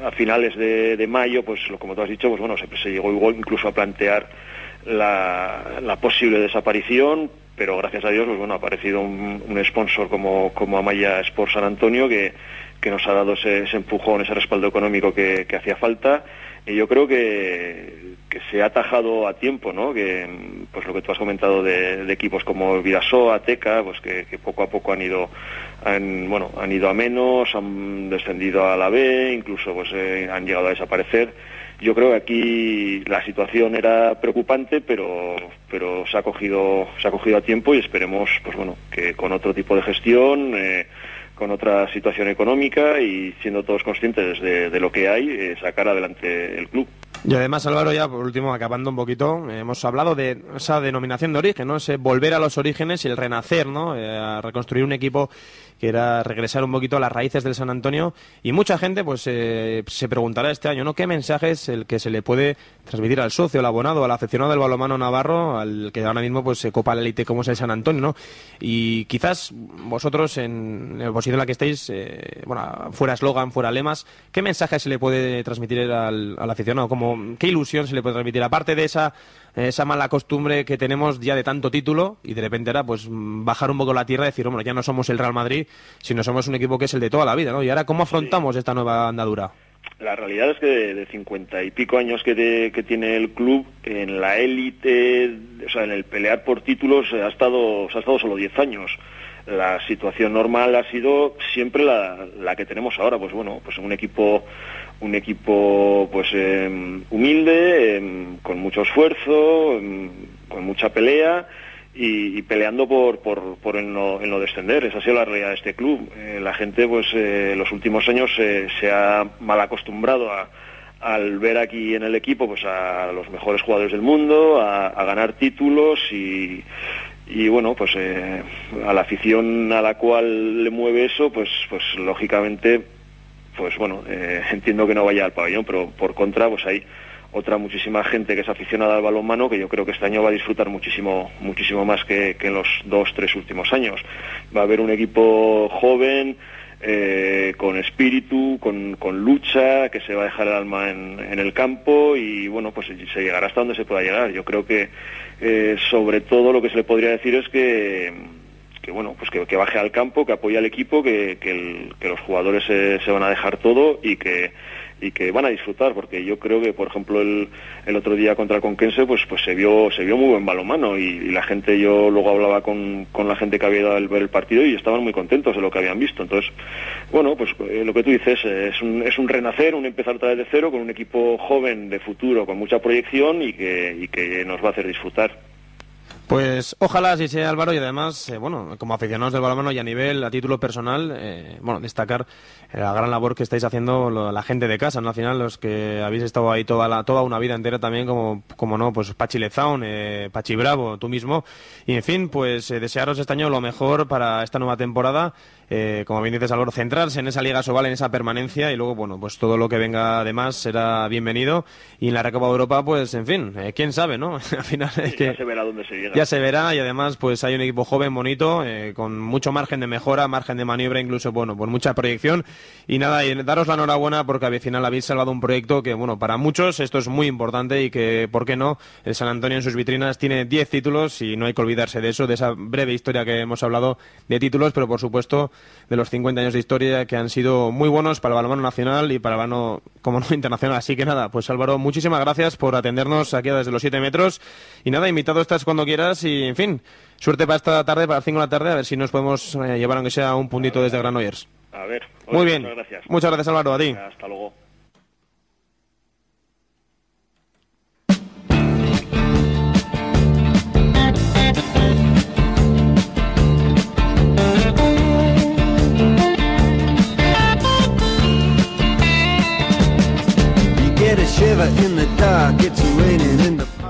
a finales de, de mayo, pues como tú has dicho, pues bueno, se, llegó incluso a plantear la, la posible desaparición, pero gracias a Dios, pues bueno, ha aparecido un, un sponsor como, como Amaya Sport San Antonio que, que nos ha dado ese, ese empujón, ese respaldo económico que, que hacía falta. Y yo creo que, que se ha atajado a tiempo, ¿no? Pues lo que tú has comentado de, equipos como Vidasoa, Teca, pues que, que poco a poco han ido, bueno, han ido a menos, han descendido a la B, incluso pues eh, han llegado a desaparecer. Yo creo que aquí la situación era preocupante, pero, pero se ha cogido, se ha cogido a tiempo y esperemos, pues bueno, que con otro tipo de gestión, eh, con otra situación económica y siendo todos conscientes de, de lo que hay, eh, sacar adelante el club. Y además, Álvaro, ya por último, acabando un poquito, hemos hablado de esa denominación de origen, ¿no? Ese volver a los orígenes y el renacer, ¿no? Eh, a reconstruir un equipo que era regresar un poquito a las raíces del San Antonio. Y mucha gente, pues, eh, se preguntará este año, ¿no? ¿Qué mensaje es el que se le puede transmitir al socio, al abonado, al aficionado del balonmano navarro, al que ahora mismo, pues, se copa la élite como es el San Antonio, ¿no? Y quizás vosotros, en la posición en la que estáis, eh, bueno, fuera eslogan, fuera lemas, ¿qué mensaje se le puede transmitir al, al aficionado? Como, ¿Qué ilusión se le puede transmitir? Aparte de esa, esa mala costumbre que tenemos ya de tanto título y de repente era pues bajar un poco la tierra y decir, bueno, ya no somos el Real Madrid, sino somos un equipo que es el de toda la vida, ¿no? Y ahora, ¿cómo afrontamos esta nueva andadura? La realidad es que de, 50 y pico años que, que tiene el club, en la élite, o sea, en el pelear por títulos, eh, ha estado, ha estado solo 10 años. La situación normal ha sido siempre la, la que tenemos ahora, pues bueno, pues un equipo, un equipo pues eh, humilde, eh, con mucho esfuerzo, eh, con mucha pelea y, peleando por, por, por en, no, en no descender. Esa ha sido la realidad de este club. Eh, la gente, pues, eh, en los últimos años eh, se ha mal acostumbrado a, al ver aquí en el equipo, pues, a los mejores jugadores del mundo, a ganar títulos y, y bueno, pues, eh, a la afición a la cual le mueve eso, pues, pues, lógicamente, pues, bueno, eh, entiendo que no vaya al pabellón, pero por contra, pues, hay otra muchísima gente que es aficionada al balonmano que yo creo que este año va a disfrutar muchísimo muchísimo más que, que en los dos tres últimos años. Va a haber un equipo joven eh, con espíritu con, con lucha que se va a dejar el alma en, en el campo y bueno pues se llegará hasta donde se pueda llegar. Yo creo que eh, sobre todo lo que se le podría decir es que que bueno pues que, que baje al campo que apoye al equipo que, que, los jugadores se, se van a dejar todo y que y que van a disfrutar porque yo creo que por ejemplo el, el otro día contra el Conquense pues pues se vio se vio muy buen balomano y, y la gente yo luego hablaba con, con la gente que había ido a ver el partido y estaban muy contentos de lo que habían visto. Entonces bueno pues eh, lo que tú dices eh, es un, es un renacer un empezar otra vez de cero con un equipo joven de futuro con mucha proyección y que, y que nos va a hacer disfrutar Pues ojalá así sea Álvaro y además, eh, bueno, como aficionados del balonmano y a nivel, a título personal, eh, bueno, destacar eh, la gran labor que estáis haciendo la gente de casa, ¿no? Al final los que habéis estado ahí toda la, toda una vida entera también, como, como no, pues Pachi Lezaun, eh, Pachi Bravo, tú mismo. Y en fin, pues eh, desearos este año lo mejor para esta nueva temporada. Eh, como bien dices Álvaro, centrarse en esa Liga Sobal, en esa permanencia y luego, bueno, pues todo lo que venga además será bienvenido. Y en la Recopa de Europa, pues en fin, eh, quién sabe, ¿no? Al final es que ya se verá dónde se llega ya se verá y además pues hay un equipo joven, bonito, eh, con mucho margen de mejora, margen de maniobra, incluso bueno, por mucha proyección. Y nada, y daros la enhorabuena porque al final habéis salvado un proyecto que, bueno, para muchos esto es muy importante y que, ¿por qué no? El San Antonio en sus vitrinas tiene 10 títulos y no hay que olvidarse de eso, de esa breve historia que hemos hablado de títulos, pero por supuesto de los 50 años de historia que han sido muy buenos para el balonmano nacional y para el balonmano, como no, internacional. Así que nada, pues Álvaro, muchísimas gracias por atendernos aquí desde los 7 metros. Y nada, invitado estás cuando quieras y, en fin, suerte para esta tarde, para las 5 de la tarde, a ver si nos podemos eh, llevar aunque sea un puntito desde Granollers. a ver Muy bien. muchas gracias Muchas gracias, Álvaro, a ti. hasta luego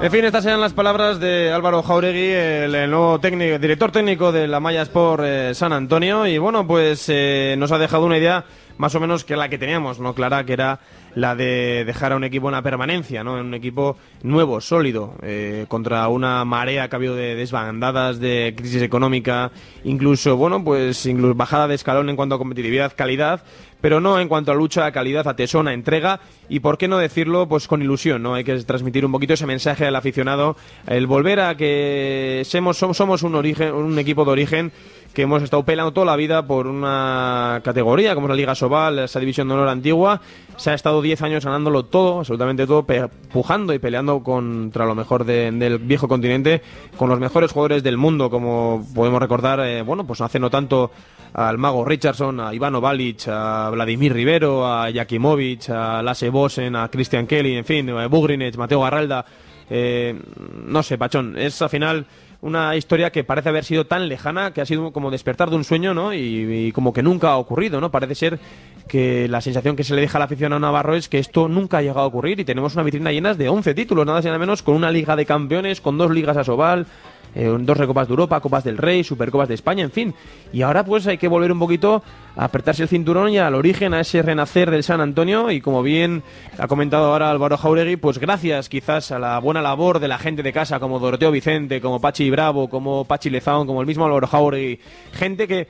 En fin, estas eran las palabras de Álvaro Jauregui, el, nuevo técnico, director técnico de la Maya Sport eh, San Antonio. Y bueno, pues eh, nos ha dejado una idea más o menos que la que teníamos, ¿no? Clara, que era la de dejar a un equipo en la permanencia, ¿no? En un equipo nuevo, sólido, eh, contra una marea que ha habido de desbandadas, de crisis económica, incluso, bueno, pues incluso bajada de escalón en cuanto a competitividad, calidad, pero no en cuanto a lucha, calidad, a tesona, entrega y por qué no decirlo pues con ilusión, ¿no? Hay que transmitir un poquito ese mensaje al aficionado, el volver a que somos, somos un origen, un equipo de origen que hemos estado peleando toda la vida por una categoría como es la Liga Sobal, esa división de honor antigua. Se ha estado 10 años ganándolo todo, absolutamente todo, pujando y peleando contra lo mejor del viejo continente, con los mejores jugadores del mundo, como podemos recordar, eh, bueno, pues hace no tanto al mago Richardson, a Ivano Balic, a Vladimir Rivero, a Jakimovic, a Lasse Bosen, a Christian Kelly, en fin, a Bugrinech, Mateo Garralda. Eh, no sé, Pachón, es al final una historia que parece haber sido tan lejana que ha sido como despertar de un sueño, ¿no? Y, como que nunca ha ocurrido, ¿no? Parece ser que la sensación que se le deja a la afición a Navarro es que esto nunca ha llegado a ocurrir y tenemos una vitrina llena de 11 títulos, nada nada menos, con una liga de campeones, con dos ligas a Sobal, eh, dos recopas de Europa, Copas del Rey, Supercopas de España, en fin. Y ahora pues hay que volver un poquito a apretarse el cinturón y al origen, a ese renacer del San Antonio. Y como bien ha comentado ahora Álvaro Jauregui, pues gracias quizás a la buena labor de la gente de casa, como Doroteo Vicente, como Pachi Bravo, como Pachi Lezaón, como el mismo Álvaro Jauregui. Gente que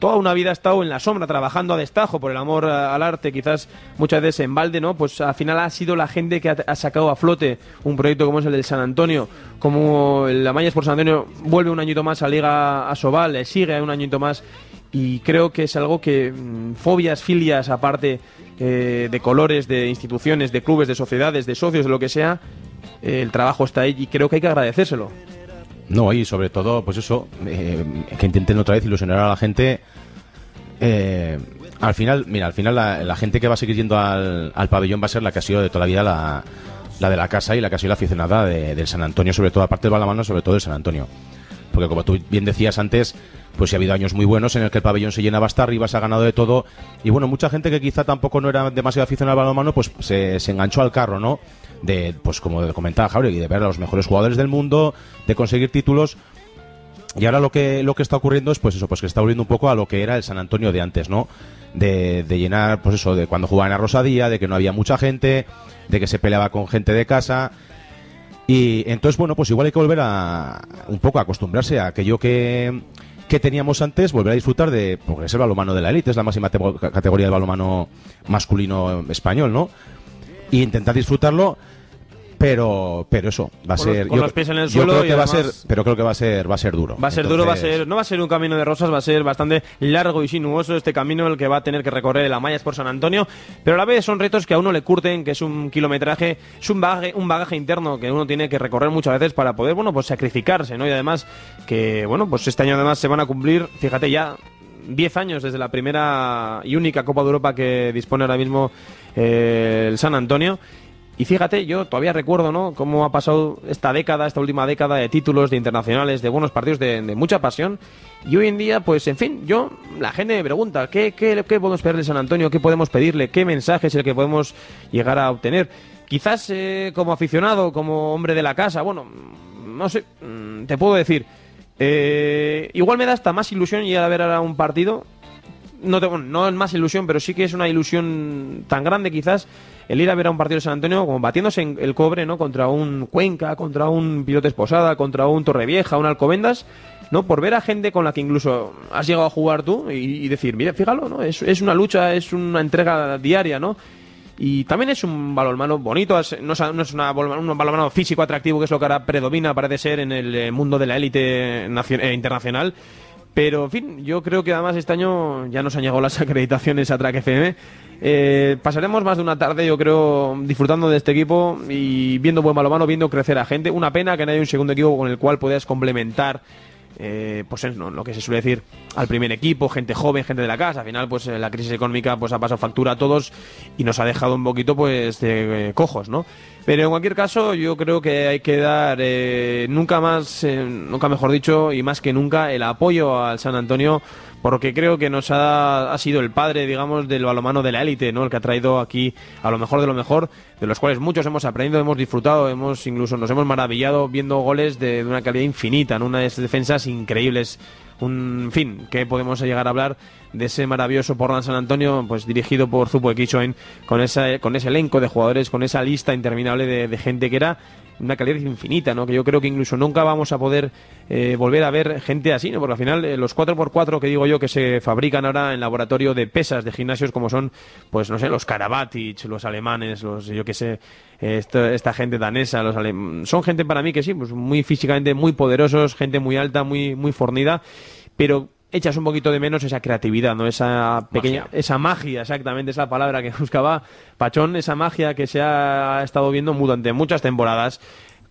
toda una vida ha estado en la sombra, trabajando a destajo por el amor al arte, quizás muchas veces en balde, ¿no? Pues al final ha sido la gente que ha, sacado a flote un proyecto como es el del San Antonio, como la Mayas por San Antonio vuelve un añito más a Liga a Sobal, le sigue un añito más y creo que es algo que mm, fobias, filias, aparte eh, de colores, de instituciones, de clubes, de sociedades, de socios, de lo que sea, eh, el trabajo está ahí y creo que hay que agradecérselo. No, y sobre todo, pues eso, eh, que intenten otra vez ilusionar a la gente. Eh, al final, mira, al final la, gente que va a seguir yendo al, pabellón va a ser la que ha sido de toda la vida la, de la casa y la que ha sido la aficionada del San Antonio, sobre todo, aparte del balamano, sobre todo del San Antonio. Porque como tú bien decías antes, pues sí ha habido años muy buenos en el que el pabellón se llenaba hasta arriba, se ha ganado de todo. Y bueno, mucha gente que quizá tampoco no era demasiado aficionada al balonmano, pues se, enganchó al carro, ¿no? de, pues como comentaba Jauregui, de ver a los mejores jugadores del mundo, de conseguir títulos. Y ahora lo que, lo que está ocurriendo es pues eso, pues que está volviendo un poco a lo que era el San Antonio de antes, ¿no? De, de llenar, pues eso, de cuando jugaban a Rosadía, de que no había mucha gente, de que se peleaba con gente de casa. Y entonces, bueno, pues igual hay que volver a un poco a acostumbrarse a aquello que, que teníamos antes, volver a disfrutar de, porque es el balomano de la élite, es la máxima categoría de balomano masculino español, ¿no? Y intentar disfrutarlo pero pero eso va a ser con los pies en el suelo creo que va a ser pero creo que va a ser va a ser duro. Va a ser duro va a ser no va a ser un camino de rosas va a ser bastante largo y sinuoso este camino el que va a tener que recorrer la Mayas por San Antonio pero a la vez son retos que a uno le curten que es un kilometraje es un bagaje un bagaje interno que uno tiene que recorrer muchas veces para poder bueno pues sacrificarse no y además que bueno pues este año además se van a cumplir fíjate ya 10 años desde la primera y única Copa de Europa que dispone ahora mismo eh, el San Antonio y fíjate, yo todavía recuerdo, ¿no? Cómo ha pasado esta década, esta última década de títulos, de internacionales, de buenos partidos, de, mucha pasión. Y hoy en día, pues, en fin, yo, la gente me pregunta, ¿qué, qué, qué podemos pedirle a San Antonio? ¿Qué podemos pedirle? ¿Qué mensaje es el que podemos llegar a obtener? Quizás eh, como aficionado, como hombre de la casa, bueno, no sé, mm, te puedo decir, eh, igual me da hasta más ilusión llegar a ver ahora un partido. No, tengo, no es más ilusión, pero sí que es una ilusión tan grande quizás el ir a ver a un partido de San Antonio como batiéndose en el cobre, ¿no? Contra un Cuenca, contra un Pilote Esposada, contra un Torrevieja, un Alcobendas, ¿no? Por ver a gente con la que incluso has llegado a jugar tú y, decir, mira, fíjalo, ¿no? Es, una lucha, es una entrega diaria, ¿no? Y también es un balonmano bonito, no es, no es una, un balonmano físico atractivo, que es lo que ahora predomina, parece ser, en el eh, mundo de la élite eh, internacional. Pero, en fin, yo creo que además este año ya nos han llegado las acreditaciones a Track FM eh, pasaremos más de una tarde, yo creo, disfrutando de este equipo y viendo buen balomano, viendo crecer a gente. Una pena que no haya un segundo equipo con el cual puedas complementar eh, pues lo que se suele decir al primer equipo, gente joven, gente de la casa. Al final, pues eh, la crisis económica pues ha pasado factura a todos y nos ha dejado un poquito pues de cojos, ¿no? Pero en cualquier caso, yo creo que hay que dar nunca más, nunca mejor dicho, y más que nunca, el apoyo al San Antonio porque creo que nos ha, ha sido el padre, digamos, del balomano de la élite, ¿no? El que ha traído aquí a lo mejor de lo mejor, de los cuales muchos hemos aprendido, hemos disfrutado, hemos incluso nos hemos maravillado viendo goles de, una calidad infinita, ¿no? Unas defensas increíbles. Un en fin, que podemos llegar a hablar de ese maravilloso Portland San Antonio, pues dirigido por Zupo Kichoen, con con ese elenco de jugadores, con esa lista interminable de gente que era una calidad infinita, ¿no? Que yo creo que incluso nunca vamos a poder eh, volver a ver gente así, ¿no? Porque al final eh, los 4x4 que digo yo que se fabrican ahora en laboratorio de pesas de gimnasios como son, pues no sé, los Karabatic, los alemanes, los yo que sé, esta, esta gente danesa, los alem- son gente para mí que sí, pues muy físicamente muy poderosos, gente muy alta, muy muy fornida, pero echas un poquito de menos esa creatividad, ¿no? Esa pequeña, esa magia, exactamente, esa palabra que buscaba Pachón, esa magia que se ha estado viendo durante muchas temporadas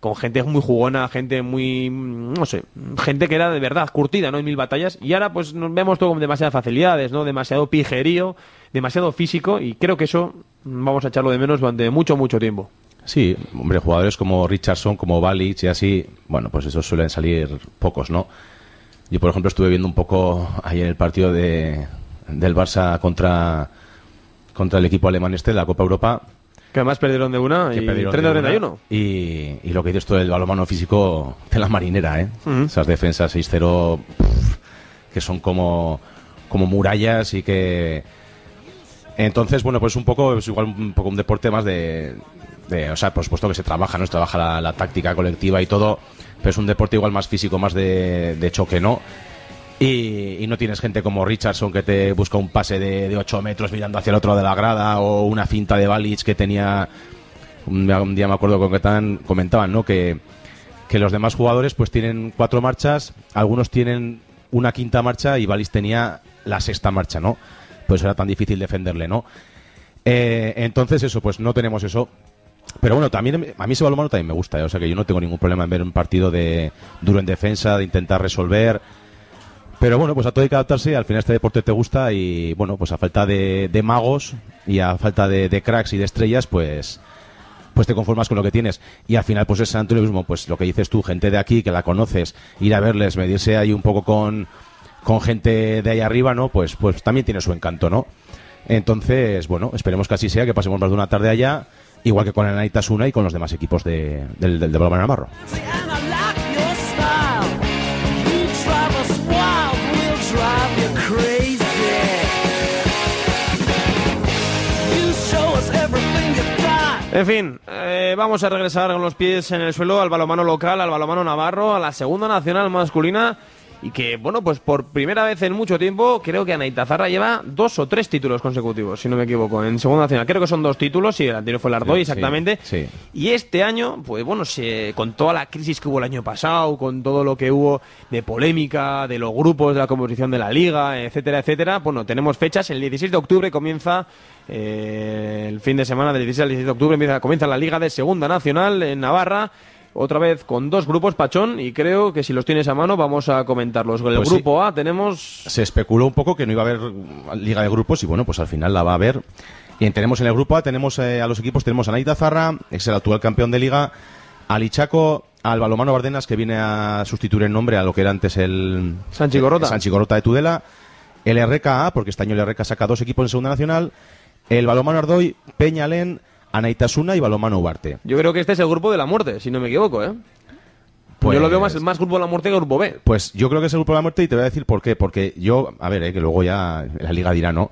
con gente muy jugona, gente muy, mm, no sé, gente que era de verdad curtida, ¿no? En mil batallas. Y ahora pues nos vemos todo con demasiadas facilidades, ¿no? Demasiado pijerío, demasiado físico y creo que eso vamos a echarlo de menos durante mucho, mucho tiempo. Sí, hombre, jugadores como Richardson, como Balic y así, bueno, pues esos suelen salir pocos, ¿no? Yo, por ejemplo, estuve viendo un poco ahí en el partido de, del Barça contra, contra el equipo alemán este, la Copa Europa. Que además perdieron de una y perdieron de una. 30-31. Y, y lo que dices tú del balonmano físico de la marinera, ¿eh? Esas defensas 6-0 pff, que son como, como murallas y que... Entonces, bueno, pues un poco, es igual un poco un deporte más de, de- o sea, por supuesto que se trabaja, ¿no? Se trabaja la, la táctica colectiva y todo, pero es un deporte igual más físico, más de, choque, ¿no? Y, no tienes gente como Richardson que te busca un pase de, de 8 metros mirando hacia el otro de la grada o una finta de Balic que tenía un, día me acuerdo que comentaban, comentaban ¿no? que, que los demás jugadores pues tienen cuatro marchas, algunos tienen una quinta marcha y Balic tenía la sexta marcha, ¿no? Pues era tan difícil defenderle, ¿no? Eh, entonces eso, pues no tenemos eso. Pero bueno, también a mí ese balonmano también me gusta, ¿eh? o sea que yo no tengo ningún problema en ver un partido de duro en defensa, de intentar resolver. Pero bueno, pues a todo hay que adaptarse, al final este deporte te gusta y bueno, pues a falta de, magos y a falta de, cracks y de estrellas, pues pues te conformas con lo que tienes. Y al final, pues es mismo, pues lo que dices tú, gente de aquí que la conoces, ir a verles, medirse ahí un poco con, con gente de ahí arriba, ¿no? Pues, pues también tiene su encanto, ¿no? Entonces, bueno, esperemos que así sea, que pasemos más de una tarde allá, igual que con el Anaitasuna y con los demás equipos de, del, del, Navarro. En fin, eh, vamos a regresar con los pies en el suelo al balomano local, al balomano navarro, a la segunda nacional masculina y que, bueno, pues por primera vez en mucho tiempo creo que Anaitazarra lleva dos o tres títulos consecutivos, si no me equivoco, en segunda nacional. Creo que son dos títulos, y el anterior fue el Ardoy, Sí, exactamente. sí. Y este año, pues bueno, se, con toda la crisis que hubo el año pasado, con todo lo que hubo de polémica, de los grupos, de la composición de la liga, etcétera, etcétera, bueno, tenemos fechas. El 16 de octubre comienza eh, el fin de semana del 16 al 16 de octubre, empieza, comienza la liga de segunda nacional en Navarra. Otra vez con dos grupos, Pachón, y creo que si los tienes a mano vamos a comentarlos. En el Pues sí. grupo A tenemos se especuló un poco que no iba a haber liga de grupos y bueno, pues al final la va a haber. Y tenemos en el grupo A, tenemos eh, a los equipos, tenemos a Naita Zarra, es el actual campeón de liga, al Ichaco, al Balomano Bardenas, que viene a sustituir el nombre a lo que era antes el Sanchi Gorota. el Sanchi Gorota de Tudela, el RKA, porque este año el RK saca dos equipos en segunda nacional, el Balomano Ardoy, Peñalén, Anaitasuna y Balomano Ubarte. Yo creo que este es el grupo de la muerte, si no me equivoco, ¿eh? Pues- Yo lo veo más, más grupo de la muerte que grupo B. Pues yo creo que es el grupo de la muerte y te voy a decir por qué. Porque yo, a ver, eh, que luego ya la liga dirá no.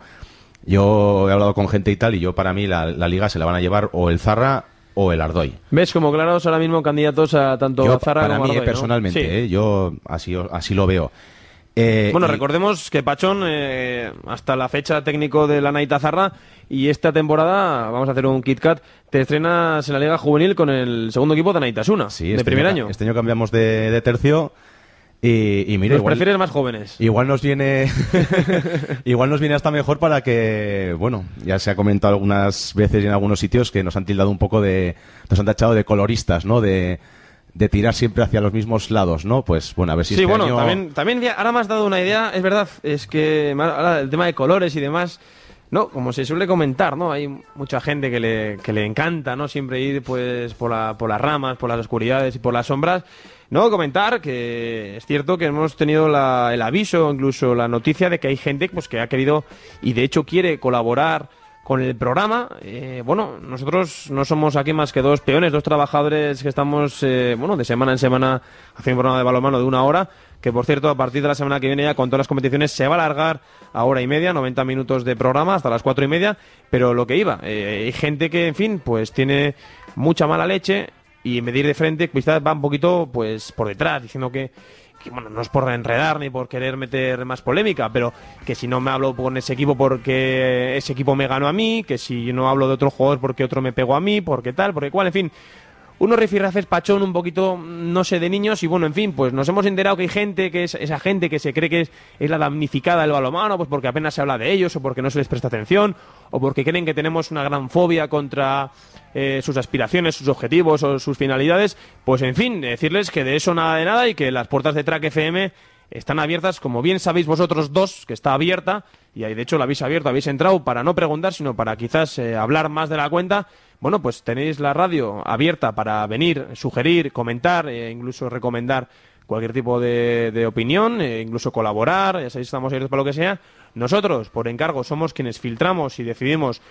Yo he hablado con gente y tal y yo para mí la, la liga se la van a llevar o el Zarra o el Ardoy. ¿Ves como claros ahora mismo candidatos a tanto Yo, Zarra para como mí, Ardoy, ¿no? personalmente, Sí. eh, yo así, así lo veo. Eh, Bueno, y- recordemos que Pachón, eh, hasta la fecha técnico de la Naita Zarra, y esta temporada, vamos a hacer un Kit Kat, te estrenas en la Liga Juvenil con el segundo equipo de Naitasuna, sí, de este primer año, año. Este año cambiamos de, de tercio y, y mira, igual, prefieres más jóvenes. igual nos viene igual nos viene hasta mejor para que, bueno, ya se ha comentado algunas veces y en algunos sitios que nos han tildado un poco de, nos han tachado de coloristas, ¿no? De, de tirar siempre hacia los mismos lados, ¿no? Pues bueno, a ver si Sí, este bueno, año- también, también ahora me has dado una idea, es verdad, es que ahora el tema de colores y demás, No, como se suele comentar, ¿no? Hay mucha gente que le, que le encanta, ¿no? Siempre ir, pues, por, la, por las ramas, por las oscuridades y por las sombras. No, comentar que es cierto que hemos tenido la- el aviso, incluso la noticia de que hay gente pues, que ha querido y de hecho quiere colaborar con el programa. Eh, bueno, nosotros no somos aquí más que dos peones, dos trabajadores que estamos, eh, bueno, de semana en semana haciendo un programa de balonmano de una hora, que por cierto, a partir de la semana que viene ya con todas las competiciones se va a alargar a hora y media, 90 minutos de programa hasta las cuatro y media, pero lo que iba, eh, hay gente que, en fin, pues tiene mucha mala leche y en de frente, quizás va un poquito, pues, por detrás, diciendo que que bueno, no es por enredar ni por querer meter más polémica, pero que si no me hablo con ese equipo porque ese equipo me ganó a mí, que si no hablo de otro jugador porque otro me pegó a mí, porque tal, porque cual, en fin. Unos rifirrafes pachón un poquito, no sé, de niños y bueno, en fin, pues nos hemos enterado que hay gente, que es esa gente que se cree que es, la damnificada del balonmano, pues porque apenas se habla de ellos o porque no se les presta atención o porque creen que tenemos una gran fobia contra eh, sus aspiraciones, sus objetivos o sus finalidades, pues en fin, decirles que de eso nada de nada y que las puertas de Track FM están abiertas, como bien sabéis vosotros dos, que está abierta, y de hecho la habéis abierto, habéis entrado para no preguntar, sino para quizás eh, hablar más de la cuenta. Bueno, pues tenéis la radio abierta para venir, sugerir, comentar, e incluso recomendar cualquier tipo de, opinión, e incluso colaborar, ya sabéis, estamos abiertos para lo que sea. Nosotros, por encargo, somos quienes filtramos y decidimos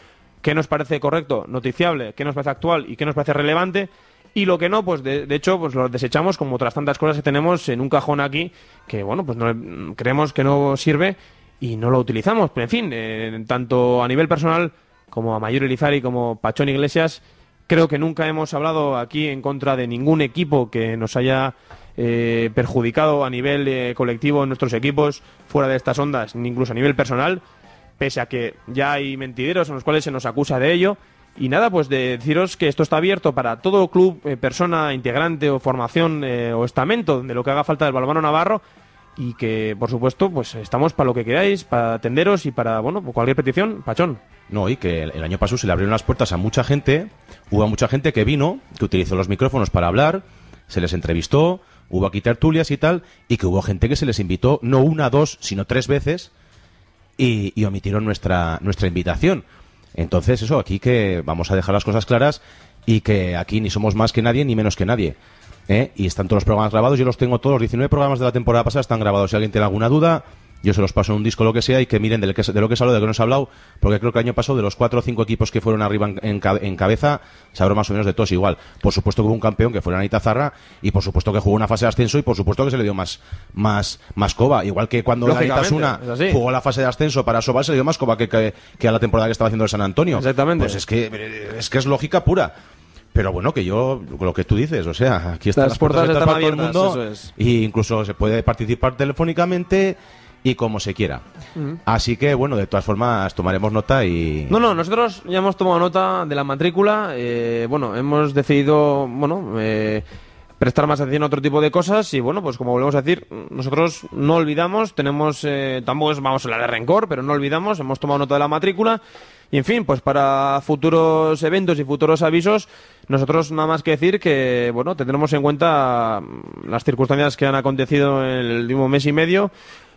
qué nos parece correcto, noticiable, qué nos parece actual y qué nos parece relevante. Y lo que no, pues de, de hecho, pues lo desechamos como otras tantas cosas que tenemos en un cajón aquí, que bueno, pues no, creemos que no sirve y no lo utilizamos. Pero en fin, eh, tanto a nivel personal como a Mayor Elizari como Pachón Iglesias, creo que nunca hemos hablado aquí en contra de ningún equipo que nos haya eh, perjudicado a nivel eh, colectivo en nuestros equipos, fuera de estas ondas, ni incluso a nivel personal, pese a que ya hay mentideros en los cuales se nos acusa de ello. Y nada, pues de deciros que esto está abierto para todo club, eh, persona, integrante o formación eh, o estamento de lo que haga falta del balonmano navarro y que, por supuesto, pues estamos para lo que queráis, para atenderos y para, bueno, cualquier petición, Pachón. No, y que el, el año pasado se le abrieron las puertas a mucha gente. Hubo mucha gente que vino, que utilizó los micrófonos para hablar, se les entrevistó, hubo aquí tertulias y tal, y que hubo gente que se les invitó no una, dos, sino tres veces y, y omitieron nuestra, nuestra invitación. Entonces, eso, aquí que vamos a dejar las cosas claras y que aquí ni somos más que nadie ni menos que nadie. ¿Eh? Y están todos los programas grabados, yo los tengo todos, los 19 programas de la temporada pasada están grabados. Si alguien tiene alguna duda, yo se los paso en un disco, lo que sea, y que miren de lo que, de lo que se habló, de lo que no se ha hablado, porque creo que el año pasado, de los cuatro o cinco equipos que fueron arriba en, en ca- en cabeza, se habló más o menos de todos igual. Por supuesto que hubo un campeón que fue la Anita Zarra, y por supuesto que jugó una fase de ascenso, y por supuesto que se le dio más, más, más coba. Igual que cuando la Anita Suna jugó la fase de ascenso para Sobal, se le dio más coba que, que, que a la temporada que estaba haciendo el San Antonio. Exactamente. Pues es que, es que es lógica pura. Pero bueno, que yo, lo que tú dices, o sea, aquí están Las las, puertas, puertas están para todo el mundo. es. Y incluso se puede participar telefónicamente y como se quiera. Así que, bueno, de todas formas, tomaremos nota y. No, no, nosotros ya hemos tomado nota de la matrícula. eh, bueno, hemos decidido, bueno, eh, prestar más atención a otro tipo de cosas. Y bueno, pues como volvemos a decir, nosotros no olvidamos, tenemos, eh, tampoco es- vamos a hablar de rencor, pero no olvidamos, hemos tomado nota de la matrícula. Y en fin, pues para futuros eventos y futuros avisos, nosotros nada más que decir que, bueno, tendremos en cuenta mm, las circunstancias que han acontecido en el último mes y medio.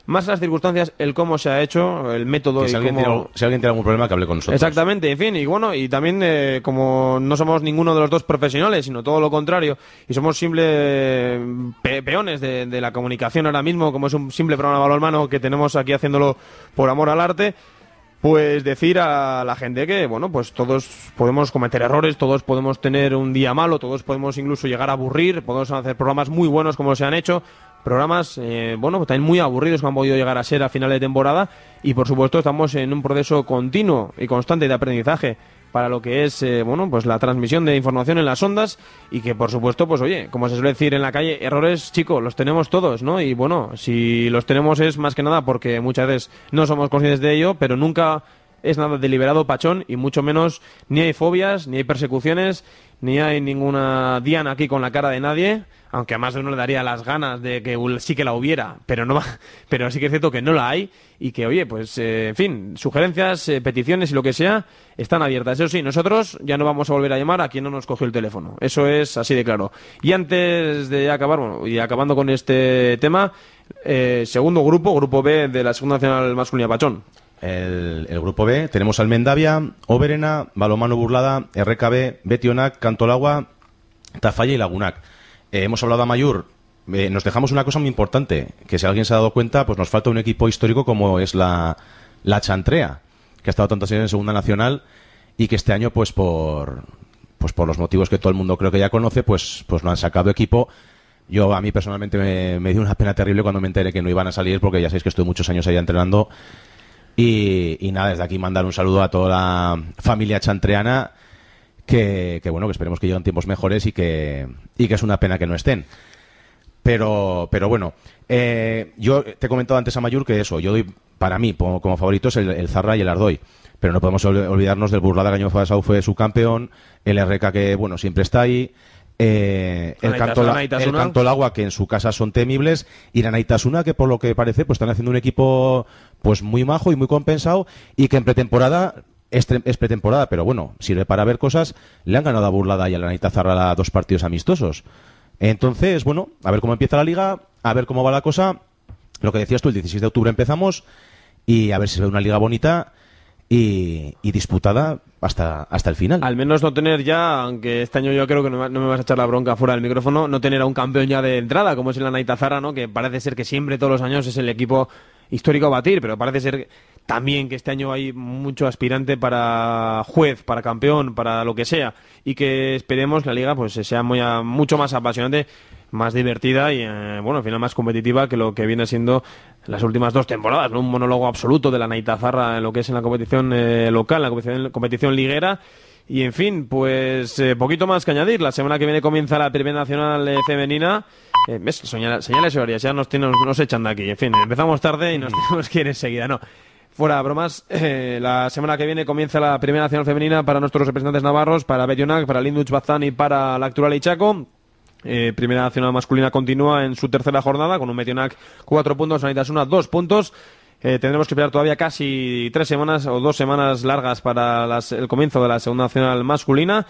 Más las circunstancias, el cómo se ha hecho, el método que y si, alguien cómo... tiene, si alguien tiene algún problema, que hable con nosotros. Exactamente, en fin, y bueno, y también eh, como no somos ninguno de los dos profesionales, sino todo lo contrario, y somos simples pe- peones de, de la comunicación ahora mismo, como es un simple programa de balonmano que tenemos aquí haciéndolo por amor al arte, pues decir a la gente que, bueno, pues todos podemos cometer errores, todos podemos tener un día malo, todos podemos incluso llegar a aburrir, podemos hacer programas muy buenos como se han hecho, programas, eh, bueno, pues también muy aburridos que han podido llegar a ser a final de temporada y por supuesto estamos en un proceso continuo y constante de aprendizaje para lo que es, eh, bueno, pues la transmisión de información en las ondas y que por supuesto, pues oye, como se suele decir en la calle, errores, chicos, los tenemos todos, ¿no? Y bueno, si los tenemos es más que nada porque muchas veces no somos conscientes de ello, pero nunca es nada deliberado pachón y mucho menos ni hay fobias, ni hay persecuciones, ni hay ninguna diana aquí con la cara de nadie, aunque a más uno le daría las ganas de que sí que la hubiera, pero no pero sí que es cierto que no la hay y que oye, pues eh, en fin, sugerencias, eh, peticiones y lo que sea están abiertas. Eso sí, nosotros ya no vamos a volver a llamar a quien no nos cogió el teléfono. Eso es así de claro. Y antes de acabar, bueno, y acabando con este tema, eh, segundo grupo, grupo B de la Segunda Nacional Masculina Pachón. el, el grupo B, tenemos Almendavia, Oberena, Balomano Burlada, RKB, Betionac, Cantolagua, Tafalla y Lagunac. Eh, hemos hablado a Mayur, eh, nos dejamos una cosa muy importante, que si alguien se ha dado cuenta, pues nos falta un equipo histórico como es la, Chantrea, que ha estado tantos años en Segunda Nacional y que este año, pues por, pues por los motivos que todo el mundo creo que ya conoce, pues, pues no han sacado equipo. Yo a mí personalmente me, me dio una pena terrible cuando me enteré que no iban a salir, porque ya sabéis que estoy muchos años allá entrenando. Y, y nada, desde aquí mandar un saludo a toda la familia chantreana, que, que bueno, que esperemos que lleguen tiempos mejores y que, y que es una pena que no estén. Pero, pero bueno, eh, yo te he comentado antes a Mayur que eso, yo doy, para mí, como, como favoritos, el, el Zarra y el Ardoy. Pero no podemos ol- olvidarnos del Burlada, que año pasado fue su campeón, el RK, que bueno, siempre está ahí, eh, el. Canto Agua, que en su casa son temibles, y la Naitasuna, que por lo que parece, pues están haciendo un equipo pues muy majo y muy compensado, y que en pretemporada es, tre- es pretemporada, pero bueno, sirve para ver cosas. Le han ganado a Burlada y a la Naitazarra dos partidos amistosos. Entonces, bueno, a ver cómo empieza la liga, a ver cómo va la cosa. Lo que decías tú, el 16 de octubre empezamos y a ver si se ve una liga bonita y, disputada hasta, hasta el final. Al menos no tener ya, aunque este año yo creo que no, me- no me vas a echar la bronca fuera del micrófono, no tener a un campeón ya de entrada, como es el Anaitazara, ¿no? Que parece ser que siempre, todos los años, es el equipo histórico a batir, pero parece ser también que este año hay mucho aspirante para juez, para campeón, para lo que sea, y que esperemos la liga pues sea muy, mucho más apasionante, más divertida y, eh, bueno, al final más competitiva que lo que viene siendo las últimas dos temporadas. Un monólogo absoluto de la Naitazarra en lo que es en la competición eh, local, la competición, competición liguera. Y en fin, pues eh, poquito más que añadir. La semana que viene comienza la Primera Nacional eh, Femenina. Eh. Señala- señales horarias, ya nos, nos echan de aquí. En fin, empezamos tarde y nos tenemos que ir enseguida. No, fuera bromas. eh, la semana que viene comienza la Primera Nacional Femenina para nuestros representantes navarros, para Betionac, para Linduch Bazán y para la actual Ichaco. Eh, Primera Nacional Masculina continúa en su tercera jornada con un Metionac cuatro puntos, Sanitasuna dos puntos. Eh, tendremos que esperar todavía casi tres semanas o dos semanas largas para las- el comienzo de la Segunda Nacional Masculina.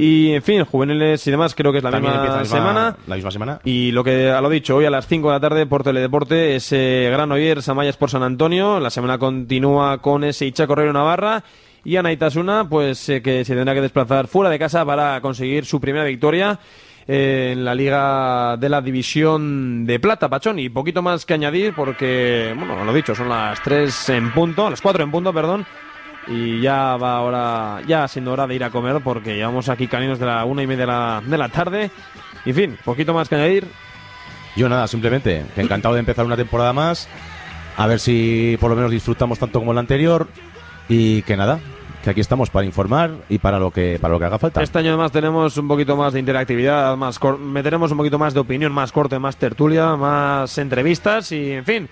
Y, en fin, juveniles y demás, creo que es la También misma, empieza la misma- semana. La misma semana. Y lo que a lo dicho, hoy a las 5 de la tarde por Teledeporte, ese Gran Oyer Samayas por San Antonio. La semana continúa con ese Ichaco Correo Navarra. Y Anaitasuna, pues eh, que se tendrá que desplazar fuera de casa para conseguir su primera victoria eh, en la Liga de la División de Plata, Pachón. Y poquito más que añadir porque, bueno, lo dicho, son las 3 en punto, las 4 en punto, perdón. Y ya va ahora, ya siendo hora de ir a comer porque llevamos aquí caninos de la una y media de la, de la tarde. Y en fin, poquito más que añadir. Yo nada, simplemente que encantado de empezar una temporada más. A ver si por lo menos disfrutamos tanto como la anterior. Y que nada, que aquí estamos para informar y para lo que, para lo que haga falta. Este año además tenemos un poquito más de interactividad, más meteremos un poquito más de opinión, más corte, más tertulia, más entrevistas y en fin.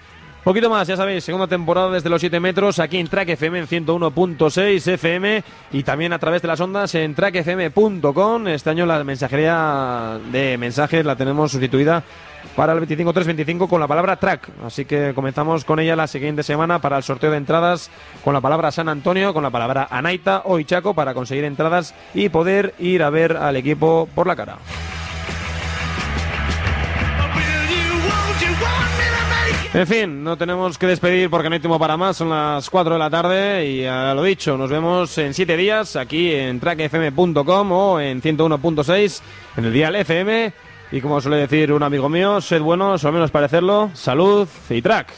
Poquito más, ya sabéis, segunda temporada desde los 7 metros aquí en Track FM en 101.6 FM y también a través de las ondas en trackfm.com. Este año la mensajería de mensajes la tenemos sustituida para el 25-325 con la palabra track. Así que comenzamos con ella la siguiente semana para el sorteo de entradas con la palabra San Antonio, con la palabra Anaita o Ichaco para conseguir entradas y poder ir a ver al equipo por la cara. En fin, no tenemos que despedir porque no hay tiempo para más, son las 4 de la tarde y a lo dicho, nos vemos en 7 días aquí en trackfm.com o en 101.6 en el dial FM y como suele decir un amigo mío, sed buenos o al menos parecerlo, salud y track.